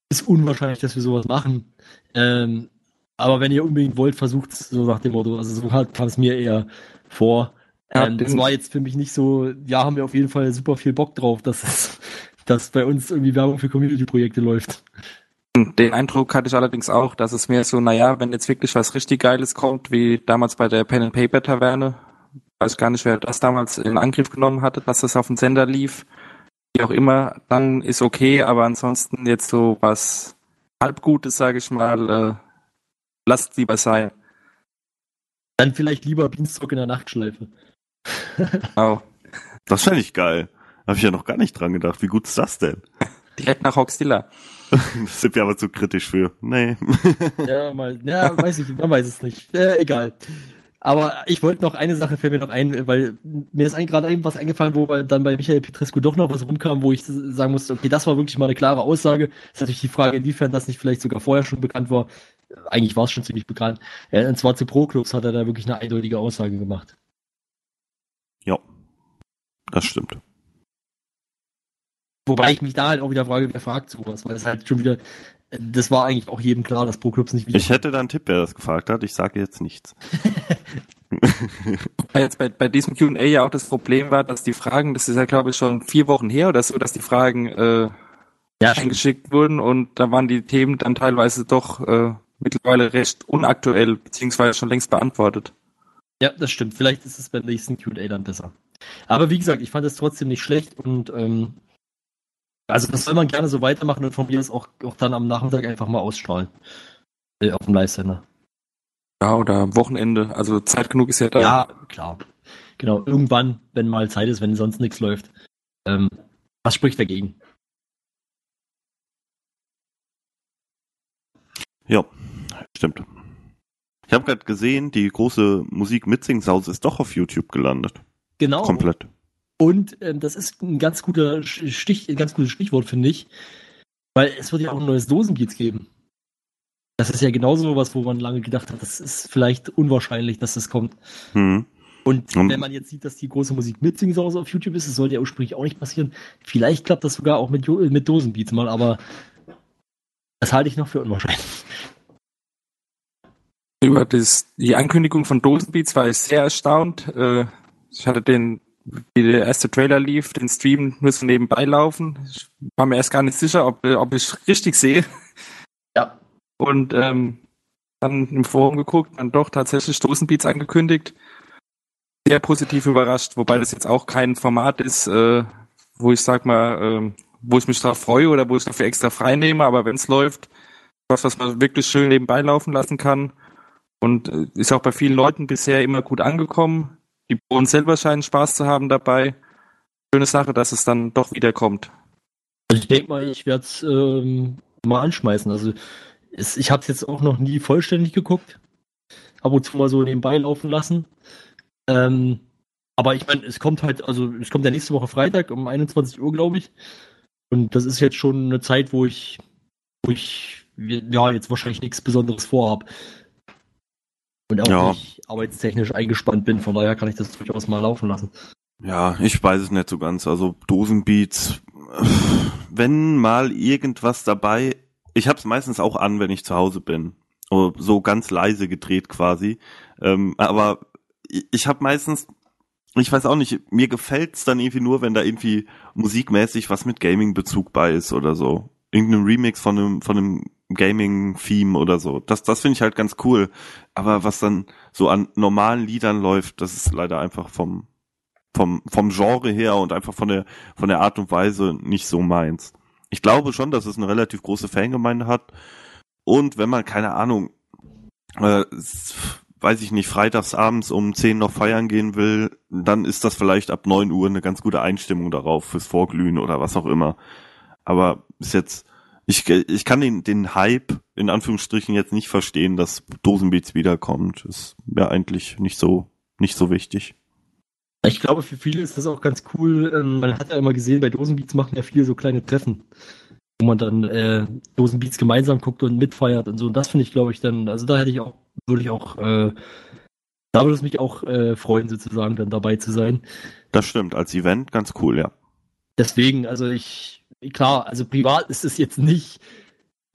ist unwahrscheinlich, dass wir sowas machen. Ähm, aber wenn ihr unbedingt wollt, versucht so nach dem Motto. Also so halt kam es mir eher vor. Ja, ähm, das den- war jetzt für mich nicht so, ja, haben wir auf jeden Fall super viel Bock drauf, dass es, <laughs> dass bei uns irgendwie Werbung für Community-Projekte läuft. Den Eindruck hatte ich allerdings auch, dass es mir so, naja, wenn jetzt wirklich was richtig Geiles kommt, wie damals bei der Pen and Paper Taverne, weiß gar nicht, wer das damals in Angriff genommen hatte, dass das auf dem Sender lief, wie auch immer, dann ist okay, aber ansonsten jetzt so was halbgutes, sage ich mal, äh, lasst lieber sein. Dann vielleicht lieber Beanstalk in der Nachtschleife. Genau. Das fände ich geil. Habe ich ja noch gar nicht dran gedacht. Wie gut ist das denn? Direkt nach Hoxilla. Das <laughs> sind wir aber zu kritisch für. Nee. <laughs> Ja, mal, ja, weiß ich, man weiß es nicht. Äh, egal. Aber ich wollte noch eine Sache fällt mir noch ein, weil mir ist eigentlich gerade irgendwas eingefallen, wo dann bei Michael Petrescu doch noch was rumkam, wo ich sagen musste, okay, das war wirklich mal eine klare Aussage. ist natürlich die Frage, inwiefern das nicht vielleicht sogar vorher schon bekannt war. Eigentlich war es schon ziemlich bekannt. Ja, und zwar zu Pro-Clubs hat er da wirklich eine eindeutige Aussage gemacht. Ja. Das stimmt. Wobei ich mich da halt auch wieder frage, wer fragt sowas, weil es halt schon wieder, das war eigentlich auch jedem klar, dass Pro-Clubs nicht wieder. Ich hätte da einen Tipp, wer das gefragt hat. Ich sage jetzt nichts. <laughs> Weil jetzt bei, bei diesem Q&A ja auch das Problem war, dass die Fragen, das ist ja glaube ich schon vier Wochen her oder so, dass die Fragen äh, ja, eingeschickt wurden und da waren die Themen dann teilweise doch äh, mittlerweile recht unaktuell, beziehungsweise schon längst beantwortet. Ja, das stimmt. Vielleicht ist es beim nächsten QA dann besser. Aber wie gesagt, ich fand es trotzdem nicht schlecht und ähm, also das soll man gerne so weitermachen und von mir aus auch, auch dann am Nachmittag einfach mal ausstrahlen. Äh, auf dem Live-Sender. Ja, oder am Wochenende, also Zeit genug ist ja da. Ja, klar. Genau, irgendwann, wenn mal Zeit ist, wenn sonst nichts läuft. Ähm, was spricht dagegen? Ja, stimmt. Ich habe gerade gesehen, die große Musik Mitsingsaus ist doch auf YouTube gelandet. Genau. Komplett. Und ähm, das ist ein ganz guter Stich, ein ganz gutes Stichwort, finde ich. Weil es wird ja auch ein neues Dosenbeats geben. Das ist ja genauso was, wo man lange gedacht hat, das ist vielleicht unwahrscheinlich, dass das kommt. Hm. Und Um- wenn man jetzt sieht, dass die große Musik mit Singsause auf YouTube ist, das sollte ja ursprünglich auch nicht passieren. Vielleicht klappt das sogar auch mit, mit Dosenbeats mal, aber das halte ich noch für unwahrscheinlich. Über das, die Ankündigung von Dosenbeats war ich sehr erstaunt. Äh, ich hatte den, wie der erste Trailer lief, den Stream nur so nebenbei laufen. Ich war mir erst gar nicht sicher, ob, äh, ob ich richtig sehe. Ja. Und ähm, dann im Forum geguckt, dann doch tatsächlich Dosenbeats angekündigt. Sehr positiv überrascht, wobei das jetzt auch kein Format ist, äh, wo ich sag mal, ähm, wo ich mich drauf freue oder wo ich dafür extra frei nehme, aber wenn es läuft, was, was man wirklich schön nebenbei laufen lassen kann. Und äh, ist auch bei vielen Leuten bisher immer gut angekommen. Die Bohnen selber scheinen Spaß zu haben dabei. Schöne Sache, dass es dann doch wieder kommt. Also ich denke mal, ich werde es ähm, mal anschmeißen. Also es, ich habe es jetzt auch noch nie vollständig geguckt. Ab und zu mal so nebenbei laufen lassen. Ähm, aber ich meine, es kommt halt, also es kommt ja nächste Woche Freitag um 21 Uhr, glaube ich. Und das ist jetzt schon eine Zeit, wo ich, wo ich ja jetzt wahrscheinlich nichts Besonderes vorhab. Und auch Ja. nicht arbeitstechnisch eingespannt bin. Von daher kann ich das durchaus mal laufen lassen. Ja, ich weiß es nicht so ganz. Also Dosenbeats, wenn mal irgendwas dabei, ich hab's meistens auch an, wenn ich zu Hause bin. So ganz leise gedreht quasi. Ähm, aber ich, ich habe meistens, ich weiß auch nicht, mir gefällt's dann irgendwie nur, wenn da irgendwie musikmäßig was mit Gaming-Bezug bei ist oder so. Irgendein Remix von einem, von einem Gaming-Theme oder so. Das, das finde ich halt ganz cool. Aber was dann so an normalen Liedern läuft, das ist leider einfach vom, vom, vom Genre her und einfach von der, von der Art und Weise nicht so meins. Ich glaube schon, dass es eine relativ große Fangemeinde hat. Und wenn man, keine Ahnung, äh, weiß ich nicht, freitags abends um 10 noch feiern gehen will, dann ist das vielleicht ab 9 Uhr eine ganz gute Einstimmung darauf fürs Vorglühen oder was auch immer. Aber ist jetzt, ich, ich kann den, den Hype in Anführungsstrichen jetzt nicht verstehen, dass Dosenbeats wiederkommt. Ist mir eigentlich nicht so, nicht so wichtig. Ich glaube, für viele ist das auch ganz cool. Ähm, Man hat ja immer gesehen, bei Dosenbeats machen ja viele so kleine Treffen, wo man dann äh, Dosenbeats gemeinsam guckt und mitfeiert und so. Und das finde ich, glaube ich, dann, also da hätte ich auch, würde ich auch, äh, da würde es mich auch äh, freuen, sozusagen, dann dabei zu sein. Das stimmt, als Event ganz cool, ja. Deswegen, also ich, klar, also privat ist es jetzt nicht,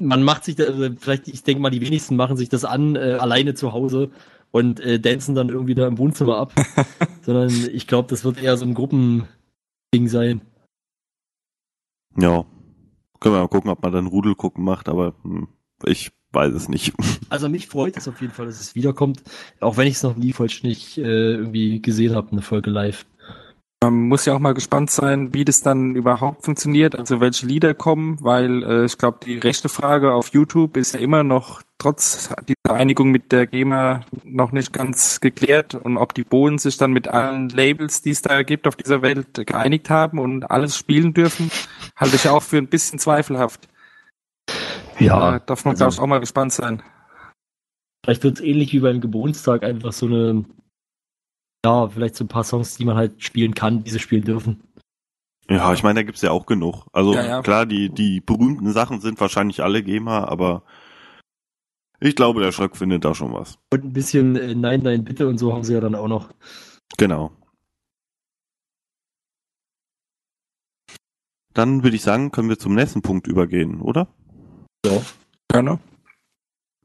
man macht sich da, also vielleicht, ich denke mal, die wenigsten machen sich das an, äh, alleine zu Hause und äh, dancen dann irgendwie da im Wohnzimmer ab, <laughs> sondern ich glaube, das wird eher so ein Gruppending sein. Ja. Können wir mal gucken, ob man dann Rudel gucken macht, aber hm, ich weiß es nicht. <laughs> Also mich freut es auf jeden Fall, dass es wiederkommt, auch wenn ich es noch nie vollständig äh, irgendwie gesehen habe, eine Folge live. Man muss ja auch mal gespannt sein, wie das dann überhaupt funktioniert, also welche Lieder kommen, weil äh, ich glaube, die rechte Frage auf YouTube ist ja immer noch trotz dieser Einigung mit der GEMA noch nicht ganz geklärt und ob die Bohlen sich dann mit allen Labels, die es da gibt auf dieser Welt, geeinigt haben und alles spielen dürfen, halte ich auch für ein bisschen zweifelhaft. Da darf man, also- glaube ich, auch mal gespannt sein. Vielleicht wird es ähnlich wie beim Geburtstag einfach so eine, ja, vielleicht so ein paar Songs, die man halt spielen kann, die sie spielen dürfen. Ja, ich meine, da gibt's ja auch genug. Also Ja, ja. klar, die, die berühmten Sachen sind wahrscheinlich alle GEMA, aber ich glaube, der Schröck findet da schon was. Und ein bisschen äh, Nein, Nein, Bitte und so haben sie ja dann auch noch. Genau. Dann würde ich sagen, können wir zum nächsten Punkt übergehen, oder? Ja. Gerne.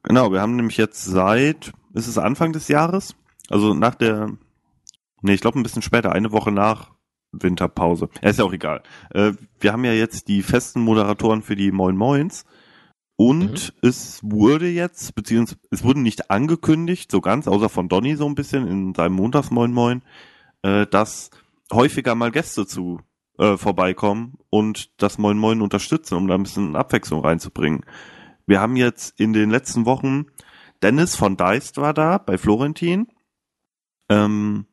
Genau, wir haben nämlich jetzt seit, ist es Anfang des Jahres? Also nach der, nee, ich glaube ein bisschen später, eine Woche nach Winterpause. Ja, ist ja auch egal. Äh, wir haben ja jetzt die festen Moderatoren für die Moin Moins. Und es wurde jetzt, beziehungsweise es wurde nicht angekündigt, so ganz, außer von Donny so ein bisschen in seinem Montags Moin Moin, äh, dass häufiger mal Gäste zu äh, vorbeikommen und das Moin Moin unterstützen, um da ein bisschen Abwechslung reinzubringen. Wir haben jetzt in den letzten Wochen Dennis von Deist war da bei Florentin. Ähm,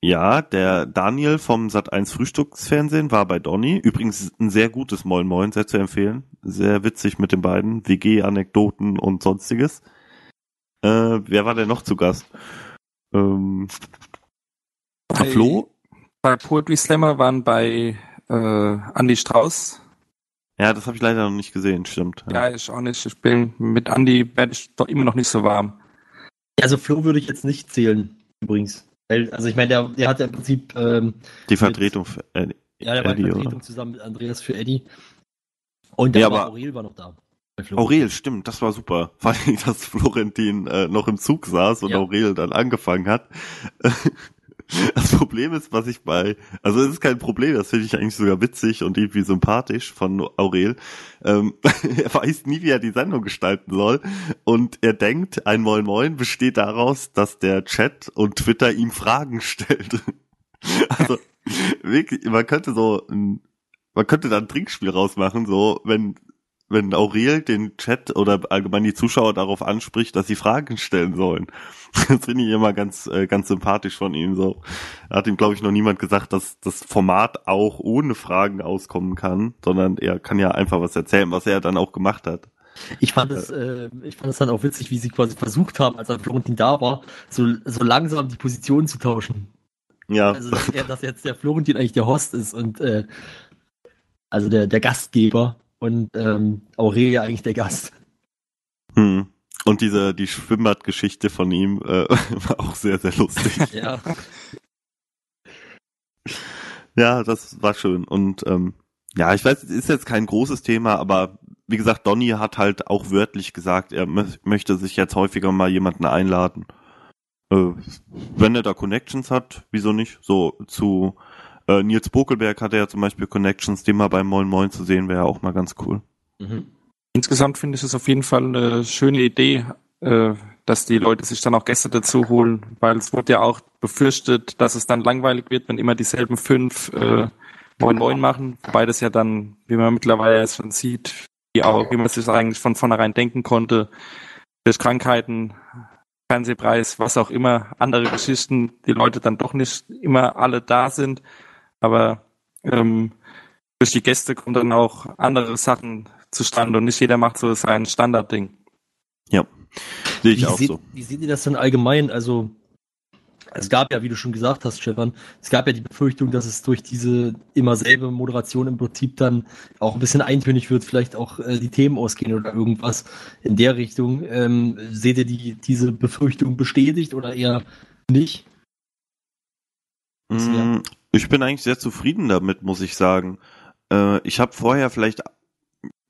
ja, der Daniel vom Sat1 Frühstücksfernsehen war bei Donny. Übrigens ein sehr gutes Moin Moin, sehr zu empfehlen. Sehr witzig mit den beiden. WG-Anekdoten und sonstiges. Äh, wer war denn noch zu Gast? Ähm, Bei- Flo? Bei Poetry Slammer waren bei äh, Andy Strauß. Ja, das habe ich leider noch nicht gesehen, stimmt. Ja, ich auch nicht. Ich bin mit Andy werde ich doch immer noch nicht so warm. Also Flo würde ich jetzt nicht zählen, übrigens. Weil, also ich meine, der, der hat ja im Prinzip, ähm, Die Vertretung für, äh, ja, der war Eddie, Vertretung oder? zusammen mit Andreas für Eddie. Und der Ja, war, Aurel war noch da. Aurel, stimmt, das war super. <laughs> Vor allem, dass Florentin äh, noch im Zug saß und Ja. Aurel dann angefangen hat. <laughs> <laughs> Das Problem ist, was ich bei, also es ist kein Problem, das finde ich eigentlich sogar witzig und irgendwie sympathisch von Aurel. Ähm, <laughs> er weiß nie, wie er die Sendung gestalten soll und er denkt, ein Moin Moin besteht daraus, dass der Chat und Twitter ihm Fragen <laughs> stellt. Also wirklich, man könnte so ein, man könnte da ein Trinkspiel rausmachen, so wenn wenn Aurel den Chat oder allgemein die Zuschauer darauf anspricht, dass sie Fragen stellen sollen. <laughs> Das finde ich immer ganz, äh, ganz sympathisch von ihm so. Hat ihm, glaube ich, noch niemand gesagt, dass das Format auch ohne Fragen auskommen kann, sondern er kann ja einfach was erzählen, was er dann auch gemacht hat. Ich fand es, äh, ich fand es dann auch witzig, wie sie quasi versucht haben, als dann Florentin da war, so, so langsam die Positionen zu tauschen. Ja, Also, dass, er, dass jetzt der Florentin eigentlich der Host ist und äh, also der, der Gastgeber und ähm, Aurelia eigentlich der Gast. hm. Und diese, die Schwimmbadgeschichte von ihm äh, <laughs> war auch sehr, sehr lustig. <laughs> Ja. Ja, das war schön. Und ähm, ja, ich weiß, es ist jetzt kein großes Thema, aber wie gesagt, Donny hat halt auch wörtlich gesagt, er mö möchte sich jetzt häufiger mal jemanden einladen. Äh, wenn er da Connections hat, wieso nicht? So zu äh, Nils Bokelberg hat er ja zum Beispiel Connections, den mal beim Moin Moin zu sehen, wäre auch mal ganz cool. Mhm. Insgesamt finde ich es auf jeden Fall eine schöne Idee, äh, dass die Leute sich dann auch Gäste dazu holen, weil es wurde ja auch befürchtet, dass es dann langweilig wird, wenn immer dieselben fünf äh, Moin Moin machen, wobei das ja dann, wie man mittlerweile jetzt schon sieht, wie auch, wie man sich das eigentlich von vornherein denken konnte, durch Krankheiten, Fernsehpreis, was auch immer, andere Geschichten, die Leute dann doch nicht immer alle da sind, aber ähm, durch die Gäste kommen dann auch andere Sachen zustande und nicht jeder macht so sein Standardding. Ja, sehe ich wie auch seht, so. Wie seht ihr das denn allgemein? Also, es gab ja, wie du schon gesagt hast, Stefan, es gab ja die Befürchtung, dass es durch diese immer selbe Moderation im Prinzip dann auch ein bisschen eintönig wird, vielleicht auch äh, die Themen ausgehen oder irgendwas in der Richtung. Ähm, seht ihr die, diese Befürchtung bestätigt oder eher nicht? Mm, Ich bin eigentlich sehr zufrieden damit, muss ich sagen. Äh, ich habe vorher vielleicht,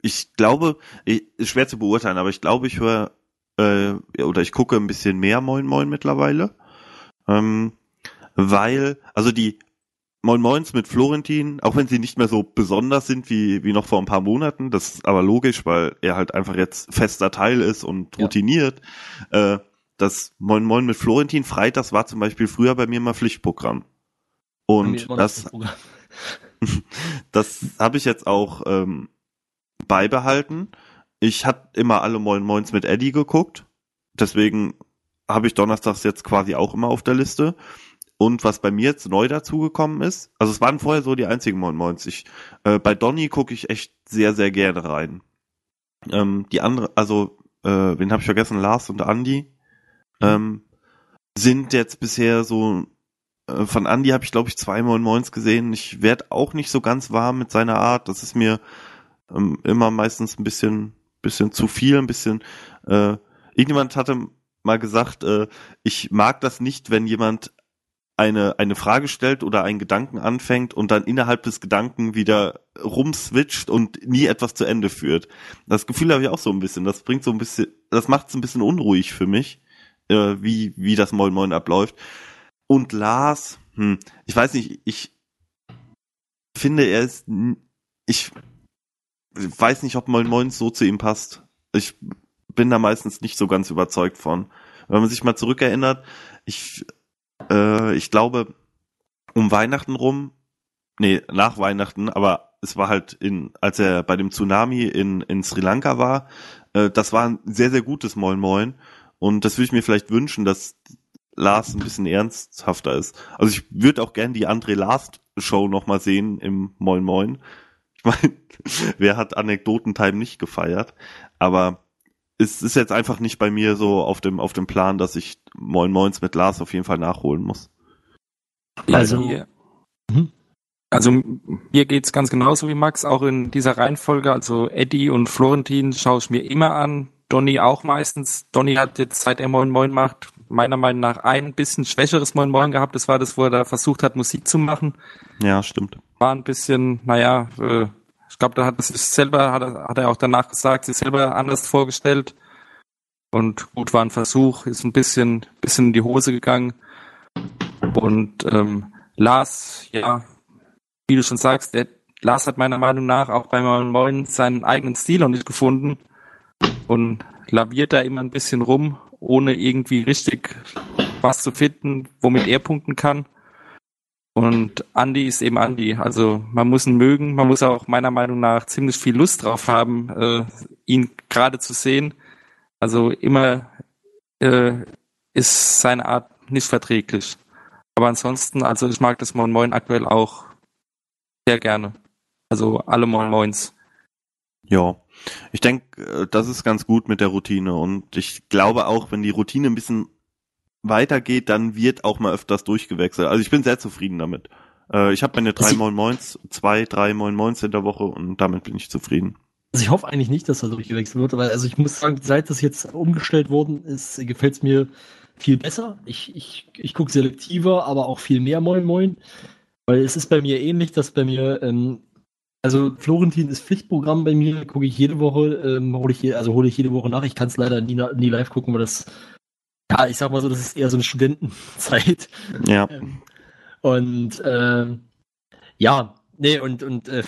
ich glaube, ich, ist schwer zu beurteilen, aber ich glaube, ich höre äh, oder ich gucke ein bisschen mehr Moin Moin mittlerweile, ähm, weil also die Moin Moins mit Florentin, auch wenn sie nicht mehr so besonders sind wie wie noch vor ein paar Monaten, das ist aber logisch, weil er halt einfach jetzt fester Teil ist und Ja. routiniert. Äh, das Moin Moin mit Florentin Freitags war zum Beispiel früher bei mir mal Pflichtprogramm. Und das Programm. <laughs> das habe ich jetzt auch ähm, beibehalten. Ich hatte immer alle Moin Moins mit Eddie geguckt. Deswegen habe ich donnerstags jetzt quasi auch immer auf der Liste. Und was bei mir jetzt neu dazugekommen ist, also es waren vorher so die einzigen Moin Moins. Ich, äh, bei Donny gucke ich echt sehr, sehr gerne rein. Ähm, die andere, also, äh, wen habe ich vergessen? Lars und Andy. Ähm, sind jetzt bisher so von Andy habe ich, glaube ich, zwei Moin Moins gesehen. Ich werde auch nicht so ganz warm mit seiner Art. Das ist mir ähm, immer meistens ein bisschen, bisschen zu viel, ein bisschen. Äh, irgendjemand hatte mal gesagt, äh, ich mag das nicht, wenn jemand eine, eine Frage stellt oder einen Gedanken anfängt und dann innerhalb des Gedanken wieder rumswitcht und nie etwas zu Ende führt. Das Gefühl habe ich auch so ein bisschen. Das bringt so ein bisschen, das macht es ein bisschen unruhig für mich, äh, wie, wie das Moin Moin abläuft. Und Lars, hm, ich weiß nicht, ich finde, er ist, ich weiß nicht, ob Moin Moin so zu ihm passt. Ich bin da meistens nicht so ganz überzeugt von. Wenn man sich mal zurückerinnert, ich, äh, ich glaube, um Weihnachten rum, nee, nach Weihnachten, aber es war halt in, als er bei dem Tsunami in, in Sri Lanka war, äh, das war ein sehr, sehr gutes Moin Moin. Und das würde ich mir vielleicht wünschen, dass Lars ein bisschen ernsthafter ist. Also ich würde auch gern die André Last Show nochmal sehen im Moin Moin. Ich meine, <laughs> wer hat Anekdotentime nicht gefeiert? Aber es ist jetzt einfach nicht bei mir so auf dem, auf dem Plan, dass ich Moin Moins mit Lars auf jeden Fall nachholen muss. Also- Mir- Mhm. also mir geht's ganz genauso wie Max, auch in dieser Reihenfolge. Also Eddie und Florentin schaue ich mir immer an. Donny auch meistens. Donny hat jetzt, seit er Moin Moin macht, meiner Meinung nach ein bisschen schwächeres Moin Moin gehabt. Das war das, wo er da versucht hat, Musik zu machen. Ja, stimmt. War ein bisschen, naja, äh, ich glaube, da hat er sich selber, hat er, hat er auch danach gesagt, sich selber anders vorgestellt. Und gut, war ein Versuch, ist ein bisschen, bisschen in die Hose gegangen. Und ähm, Lars, ja, wie du schon sagst, der Lars hat meiner Meinung nach auch bei Moin Moin seinen eigenen Stil noch nicht gefunden und laviert da immer ein bisschen rum, ohne irgendwie richtig was zu finden, womit er punkten kann. Und Andy ist eben Andy. Also man muss ihn mögen, man muss auch meiner Meinung nach ziemlich viel Lust drauf haben, äh, ihn gerade zu sehen. Also immer äh, ist seine Art nicht verträglich. Aber ansonsten, also ich mag das Moin Moin aktuell auch sehr gerne. Also alle Moin Moins. Ja. Ich denke, das ist ganz gut mit der Routine und ich glaube auch, wenn die Routine ein bisschen weitergeht, dann wird auch mal öfters durchgewechselt. Also ich bin sehr zufrieden damit. Äh, ich habe meine drei Sie- Moin Moins, zwei, drei Moin Moins in der Woche und damit bin ich zufrieden. Also ich hoffe eigentlich nicht, dass er durchgewechselt wird, aber also ich muss sagen, seit das jetzt umgestellt worden ist, gefällt es mir viel besser. Ich, ich, ich gucke selektiver, aber auch viel mehr Moin Moin. Weil es ist bei mir ähnlich, dass bei mir, ähm, also Florentin ist Pflichtprogramm bei mir, gucke ich jede Woche, ähm, hole ich, je- also hole ich jede Woche nach. Ich kann es leider nie, nie live gucken, weil das, ja, ich sag mal so, das ist eher so eine Studentenzeit. Ja. <laughs> Ähm, Und ähm, ja, nee, und, und äh,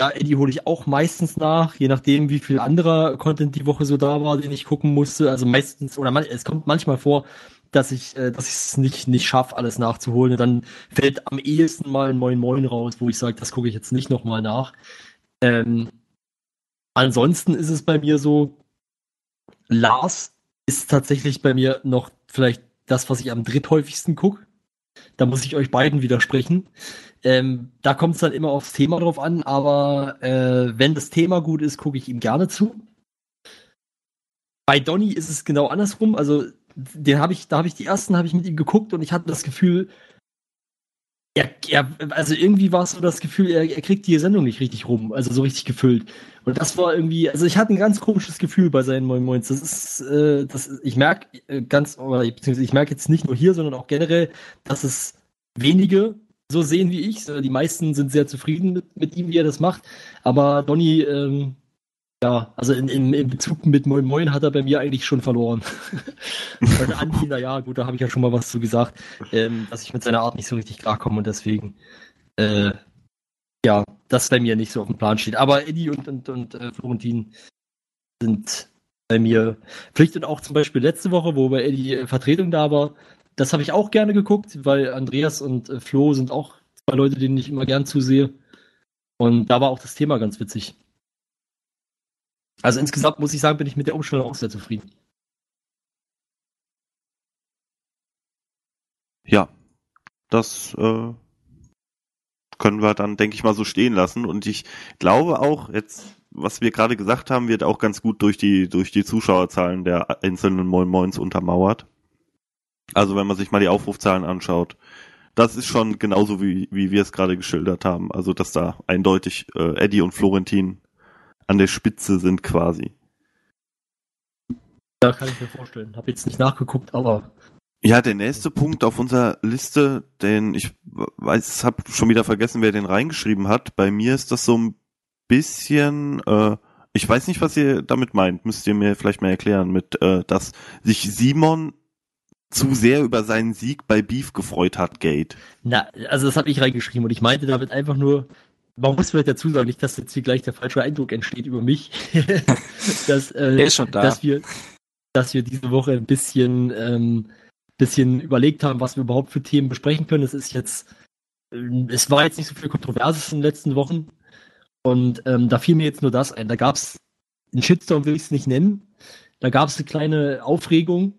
ja, Eddie hole ich auch meistens nach, je nachdem, wie viel anderer Content die Woche so da war, den ich gucken musste. Also meistens, oder man, es kommt manchmal vor, dass ich äh, es nicht, nicht schaffe, alles nachzuholen. Und dann fällt am ehesten mal ein Moin Moin raus, wo ich sage, das gucke ich jetzt nicht nochmal nach. Ähm, ansonsten ist es bei mir so, Lars ist tatsächlich bei mir noch vielleicht das, was ich am dritthäufigsten gucke. Da muss ich euch beiden widersprechen. Ähm, da kommt es dann immer aufs Thema drauf an, aber äh, wenn das Thema gut ist, gucke ich ihm gerne zu. Bei Donny ist es genau andersrum. Also den habe ich, da habe ich die ersten habe ich mit ihm geguckt und ich hatte das Gefühl, er, er also irgendwie war es so das Gefühl, er, er kriegt die Sendung nicht richtig rum, also so richtig gefüllt. Und das war irgendwie, also ich hatte ein ganz komisches Gefühl bei seinen Moin Moins. Das ist, äh, das, ich merke äh, ganz, beziehungsweise ich merke jetzt nicht nur hier, sondern auch generell, dass es wenige so sehen wie ich. Die meisten sind sehr zufrieden mit, mit ihm, wie er das macht. Aber Donny, ähm, ja, also in, in, in Bezug mit Moin Moin hat er bei mir eigentlich schon verloren. <laughs> Und Andi, na ja, gut, da habe ich ja schon mal was zu gesagt, ähm, dass ich mit seiner Art nicht so richtig klarkomme und deswegen, äh, ja, das bei mir nicht so auf dem Plan steht. Aber Eddie und, und, und äh, Florentin sind bei mir Pflicht und auch zum Beispiel letzte Woche, wo bei Eddie äh, Vertretung da war, das habe ich auch gerne geguckt, weil Andreas und äh, Flo sind auch zwei Leute, denen ich immer gern zusehe. Und da war auch das Thema ganz witzig. Also insgesamt muss ich sagen, bin ich mit der Umstellung auch sehr zufrieden. Ja, das äh, können wir dann, denke ich mal, so stehen lassen. Und ich glaube auch, jetzt, was wir gerade gesagt haben, wird auch ganz gut durch die, durch die Zuschauerzahlen der einzelnen Moin Moins untermauert. Also wenn man sich mal die Aufrufzahlen anschaut, das ist schon genauso wie, wie wir es gerade geschildert haben. Also dass da eindeutig äh, Eddie und Florentin an der Spitze sind quasi. Da kann ich mir vorstellen. Habe jetzt nicht nachgeguckt, aber Ja, der nächste Punkt auf unserer Liste, den ich weiß, habe schon wieder vergessen, wer den reingeschrieben hat. Bei mir ist das so ein bisschen, äh, ich weiß nicht, was ihr damit meint. Müsst ihr mir vielleicht mal erklären, mit, äh, dass sich Simon zu sehr über seinen Sieg bei Beef gefreut hat, Gate. na, also das habe ich reingeschrieben und ich meinte damit einfach nur, man muss vielleicht dazu sagen, nicht, dass jetzt hier gleich der falsche Eindruck entsteht über mich, <laughs> dass, äh, Der ist schon da. dass wir, dass wir diese Woche ein bisschen, ähm, bisschen überlegt haben, was wir überhaupt für Themen besprechen können. Es ist jetzt, ähm, es war jetzt nicht so viel Kontroverses in den letzten Wochen und ähm, da fiel mir jetzt nur das ein. Da gab es einen Shitstorm, will ich es nicht nennen. Da gab es eine kleine Aufregung.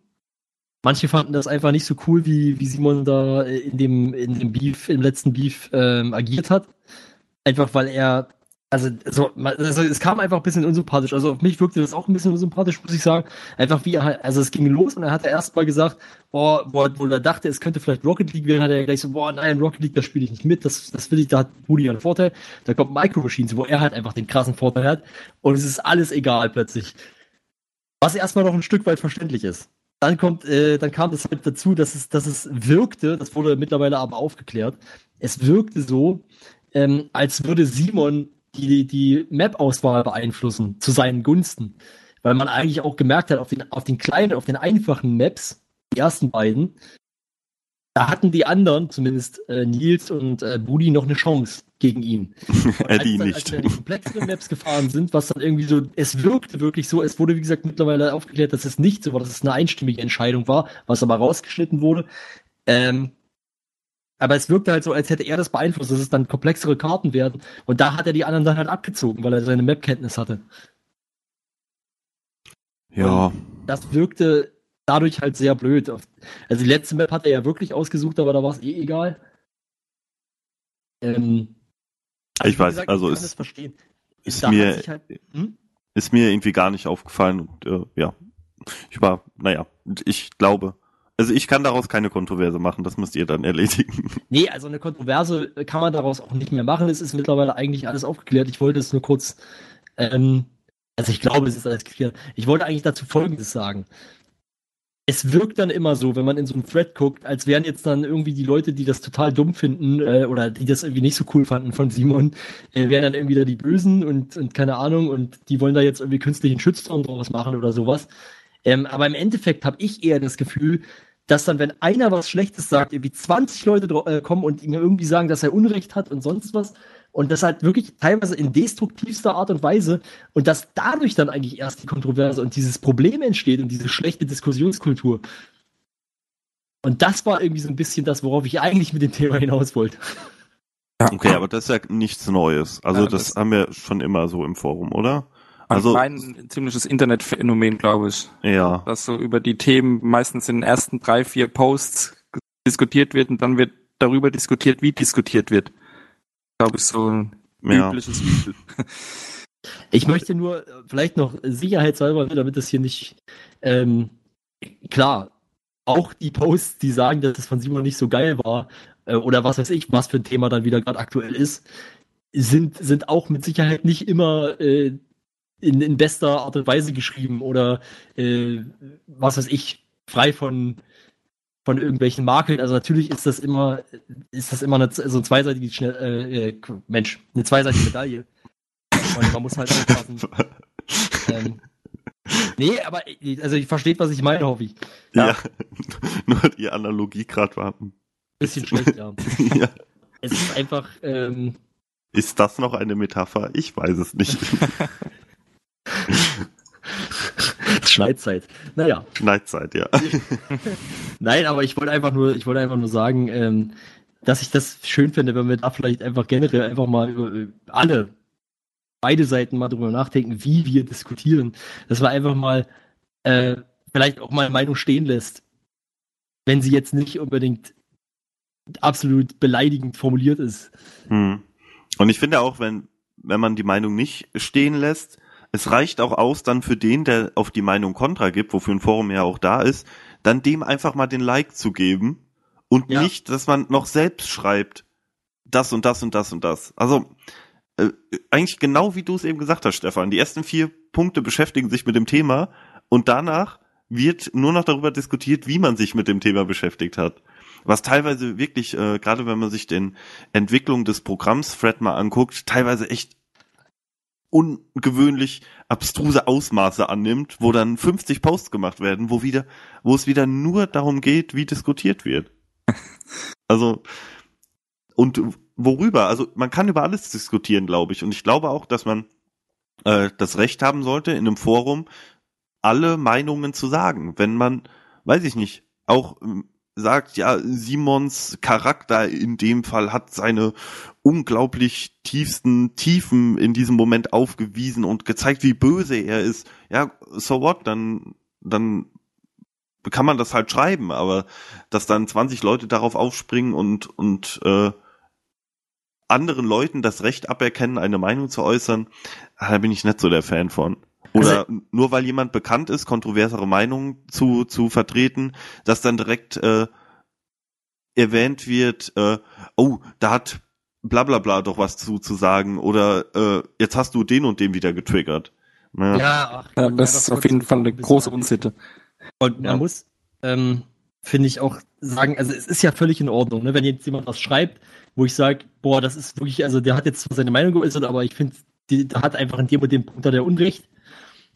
Manche fanden das einfach nicht so cool, wie, wie Simon da in dem, in dem Beef, im letzten Beef ähm, agiert hat. Einfach weil er, also, so, also es kam einfach ein bisschen unsympathisch. Also auf mich wirkte das auch ein bisschen unsympathisch, muss ich sagen. Einfach wie er halt, also es ging los und er hat er erst mal gesagt, boah, boah, wo er dachte, es könnte vielleicht Rocket League werden, hat er gleich so, boah, nein, Rocket League, das spiele ich nicht mit, das, das will ich, da hat Budi einen Vorteil. Da kommt Micro Machines, wo er halt einfach den krassen Vorteil hat und es ist alles egal plötzlich. Was erstmal noch ein Stück weit verständlich ist. Dann kommt, äh, dann kam das halt dazu, dass es, dass es wirkte, das wurde mittlerweile aber aufgeklärt, es wirkte so, ähm, als würde Simon die, die Map-Auswahl beeinflussen zu seinen Gunsten. Weil man eigentlich auch gemerkt hat, auf den, auf den kleinen, auf den einfachen Maps, die ersten beiden, da hatten die anderen, zumindest äh, Nils und äh, Budi, noch eine Chance gegen ihn. <laughs> Eddie als dann, nicht. Als die komplexeren Maps gefahren sind, was dann irgendwie so, es wirkte wirklich so, es wurde wie gesagt mittlerweile aufgeklärt, dass es nicht so war, dass es eine einstimmige Entscheidung war, was aber rausgeschnitten wurde. Ähm, aber es wirkte halt so, als hätte er das beeinflusst, dass es dann komplexere Karten werden. Und da hat er die anderen dann halt abgezogen, weil er seine Map-Kenntnis hatte. Ja, Das wirkte dadurch halt sehr blöd. Also die letzte Map hat er ja wirklich ausgesucht, aber da war es eh egal. Ähm, ich wie weiß, gesagt, also ich ist hat mir, halt, hm? ist mir irgendwie gar nicht aufgefallen und äh, ja, ich war, naja, ich glaube, also ich kann daraus keine Kontroverse machen, das müsst ihr dann erledigen. <laughs> Nee, also eine Kontroverse kann man daraus auch nicht mehr machen. Es ist mittlerweile eigentlich alles aufgeklärt. Ich wollte es nur kurz ähm, Also ich glaube, es ist alles geklärt. Ich wollte eigentlich dazu Folgendes sagen. Es wirkt dann immer so, wenn man in so einen Thread guckt, als wären jetzt dann irgendwie die Leute, die das total dumm finden äh, oder die das irgendwie nicht so cool fanden von Simon, äh, wären dann irgendwie da die Bösen und, und keine Ahnung und die wollen da jetzt irgendwie künstlichen Shitstorm draus machen oder sowas. Ähm, aber im Endeffekt habe ich eher das Gefühl, dass dann, wenn einer was Schlechtes sagt, irgendwie 20 Leute äh, kommen und ihm irgendwie sagen, dass er Unrecht hat und sonst was. Und das halt wirklich teilweise in destruktivster Art und Weise. Und dass dadurch dann eigentlich erst die Kontroverse und dieses Problem entsteht und diese schlechte Diskussionskultur. Und das war irgendwie so ein bisschen das, worauf ich eigentlich mit dem Thema hinaus wollte. Ja, Okay, aber das ist ja nichts Neues. Also Ja, das, das- haben wir schon immer so im Forum, oder? Also Also ein ziemliches Internetphänomen, glaube ich. ja, Dass so über die Themen meistens in den ersten drei, vier Posts diskutiert wird und dann wird darüber diskutiert, wie diskutiert wird. Glaube ich, so ein ja. übliches Übel. <laughs> Ich möchte nur äh, vielleicht noch sicherheitshalber, damit das hier nicht ähm, klar, auch die Posts, die sagen, dass es von Simon nicht so geil war, äh, oder was weiß ich, was für ein Thema dann wieder gerade aktuell ist, sind, sind auch mit Sicherheit nicht immer äh, in, in bester Art und Weise geschrieben oder äh, was weiß ich, frei von von irgendwelchen Makeln. Also natürlich ist das immer, ist das immer eine, so ein zweiseitige schnell, äh, äh, Mensch, eine zweiseitige Medaille. Und man muss halt aufpassen. <laughs> ähm, nee, aber also ich versteht, was ich meine, hoffe ich. ja. <laughs> Nur die Analogie gerade war. Bisschen schlecht, ja. <laughs> ja. Es ist einfach, ähm, Ist das noch eine Metapher? Ich weiß es nicht. <laughs> Schneidezeit. Naja. Neidzeit, ja. <laughs> Nein, aber ich wollte einfach nur, ich wollte einfach nur sagen, ähm, dass ich das schön finde, wenn wir da vielleicht einfach generell einfach mal über äh, alle beide Seiten mal drüber nachdenken, wie wir diskutieren. Dass man einfach mal äh, vielleicht auch mal Meinung stehen lässt, wenn sie jetzt nicht unbedingt absolut beleidigend formuliert ist. Hm. Und ich finde auch, wenn, wenn man die Meinung nicht stehen lässt, es reicht auch aus dann für den, der auf die Meinung Kontra gibt, wofür ein Forum ja auch da ist, dann dem einfach mal den Like zu geben und Ja. nicht, dass man noch selbst schreibt, das und das und das und das. Also äh, eigentlich genau wie du es eben gesagt hast, Stefan. Die ersten vier Punkte beschäftigen sich mit dem Thema und danach wird nur noch darüber diskutiert, wie man sich mit dem Thema beschäftigt hat. Was teilweise wirklich, äh, gerade wenn man sich den Entwicklung des Programms Fred mal anguckt, teilweise echt ungewöhnlich abstruse Ausmaße annimmt, wo dann 50 Posts gemacht werden, wo wieder, wo es wieder nur darum geht, wie diskutiert wird. <laughs> Also und worüber? Also man kann über alles diskutieren, glaube ich. Und ich glaube auch, dass man äh, das Recht haben sollte, in einem Forum alle Meinungen zu sagen. Wenn man, weiß ich nicht, auch sagt, ja, Simons Charakter in dem Fall hat seine unglaublich tiefsten Tiefen in diesem Moment aufgewiesen und gezeigt, wie böse er ist. Ja, so what? Dann, dann kann man das halt schreiben, aber dass dann 20 Leute darauf aufspringen und, und äh, anderen Leuten das Recht aberkennen, eine Meinung zu äußern, da bin ich nicht so der Fan von. Oder nur weil jemand bekannt ist, kontroversere Meinungen zu, zu vertreten, dass dann direkt äh, erwähnt wird, äh, oh, da hat bla bla bla doch was zu, zu sagen oder äh, jetzt hast du den und den wieder getriggert. Ja. ach, Ja, man das kann ist auf jeden Fall eine große Unsitte. Und man Ja. muss, ähm, finde ich auch sagen, also es ist ja völlig in Ordnung, ne? wenn jetzt jemand was schreibt, wo ich sage, boah, das ist wirklich, also der hat jetzt zwar seine Meinung geäußert, aber ich finde, der hat einfach in dem und dem Punkt hat er Unrecht,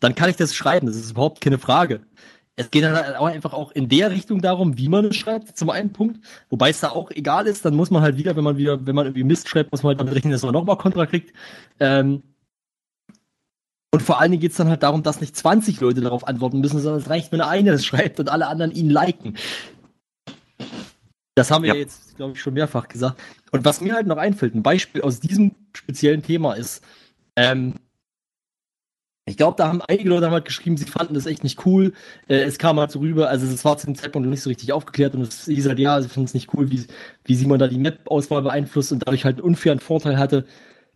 dann kann ich das schreiben, das ist überhaupt keine Frage. Es geht dann halt einfach auch in der Richtung darum, wie man es schreibt, zum einen Punkt. Wobei es da auch egal ist, dann muss man halt wieder, wenn man wieder, wenn man irgendwie Mist schreibt, muss man halt damit rechnen, dass man nochmal Kontra kriegt. Ähm, und vor allen Dingen geht es dann halt darum, dass nicht 20 Leute darauf antworten müssen, sondern es reicht, wenn einer das schreibt und alle anderen ihn liken. Das haben wir ja. jetzt, glaube ich, schon mehrfach gesagt. Und was mir halt noch einfällt, ein Beispiel aus diesem speziellen Thema ist, ähm, ich glaube, da haben einige Leute halt geschrieben, sie fanden das echt nicht cool. Äh, es kam halt so rüber, also es war zu dem Zeitpunkt noch nicht so richtig aufgeklärt und es hieß halt, ja, sie finden es nicht cool, wie, wie Simon da die Map-Auswahl beeinflusst und dadurch halt einen unfairen Vorteil hatte.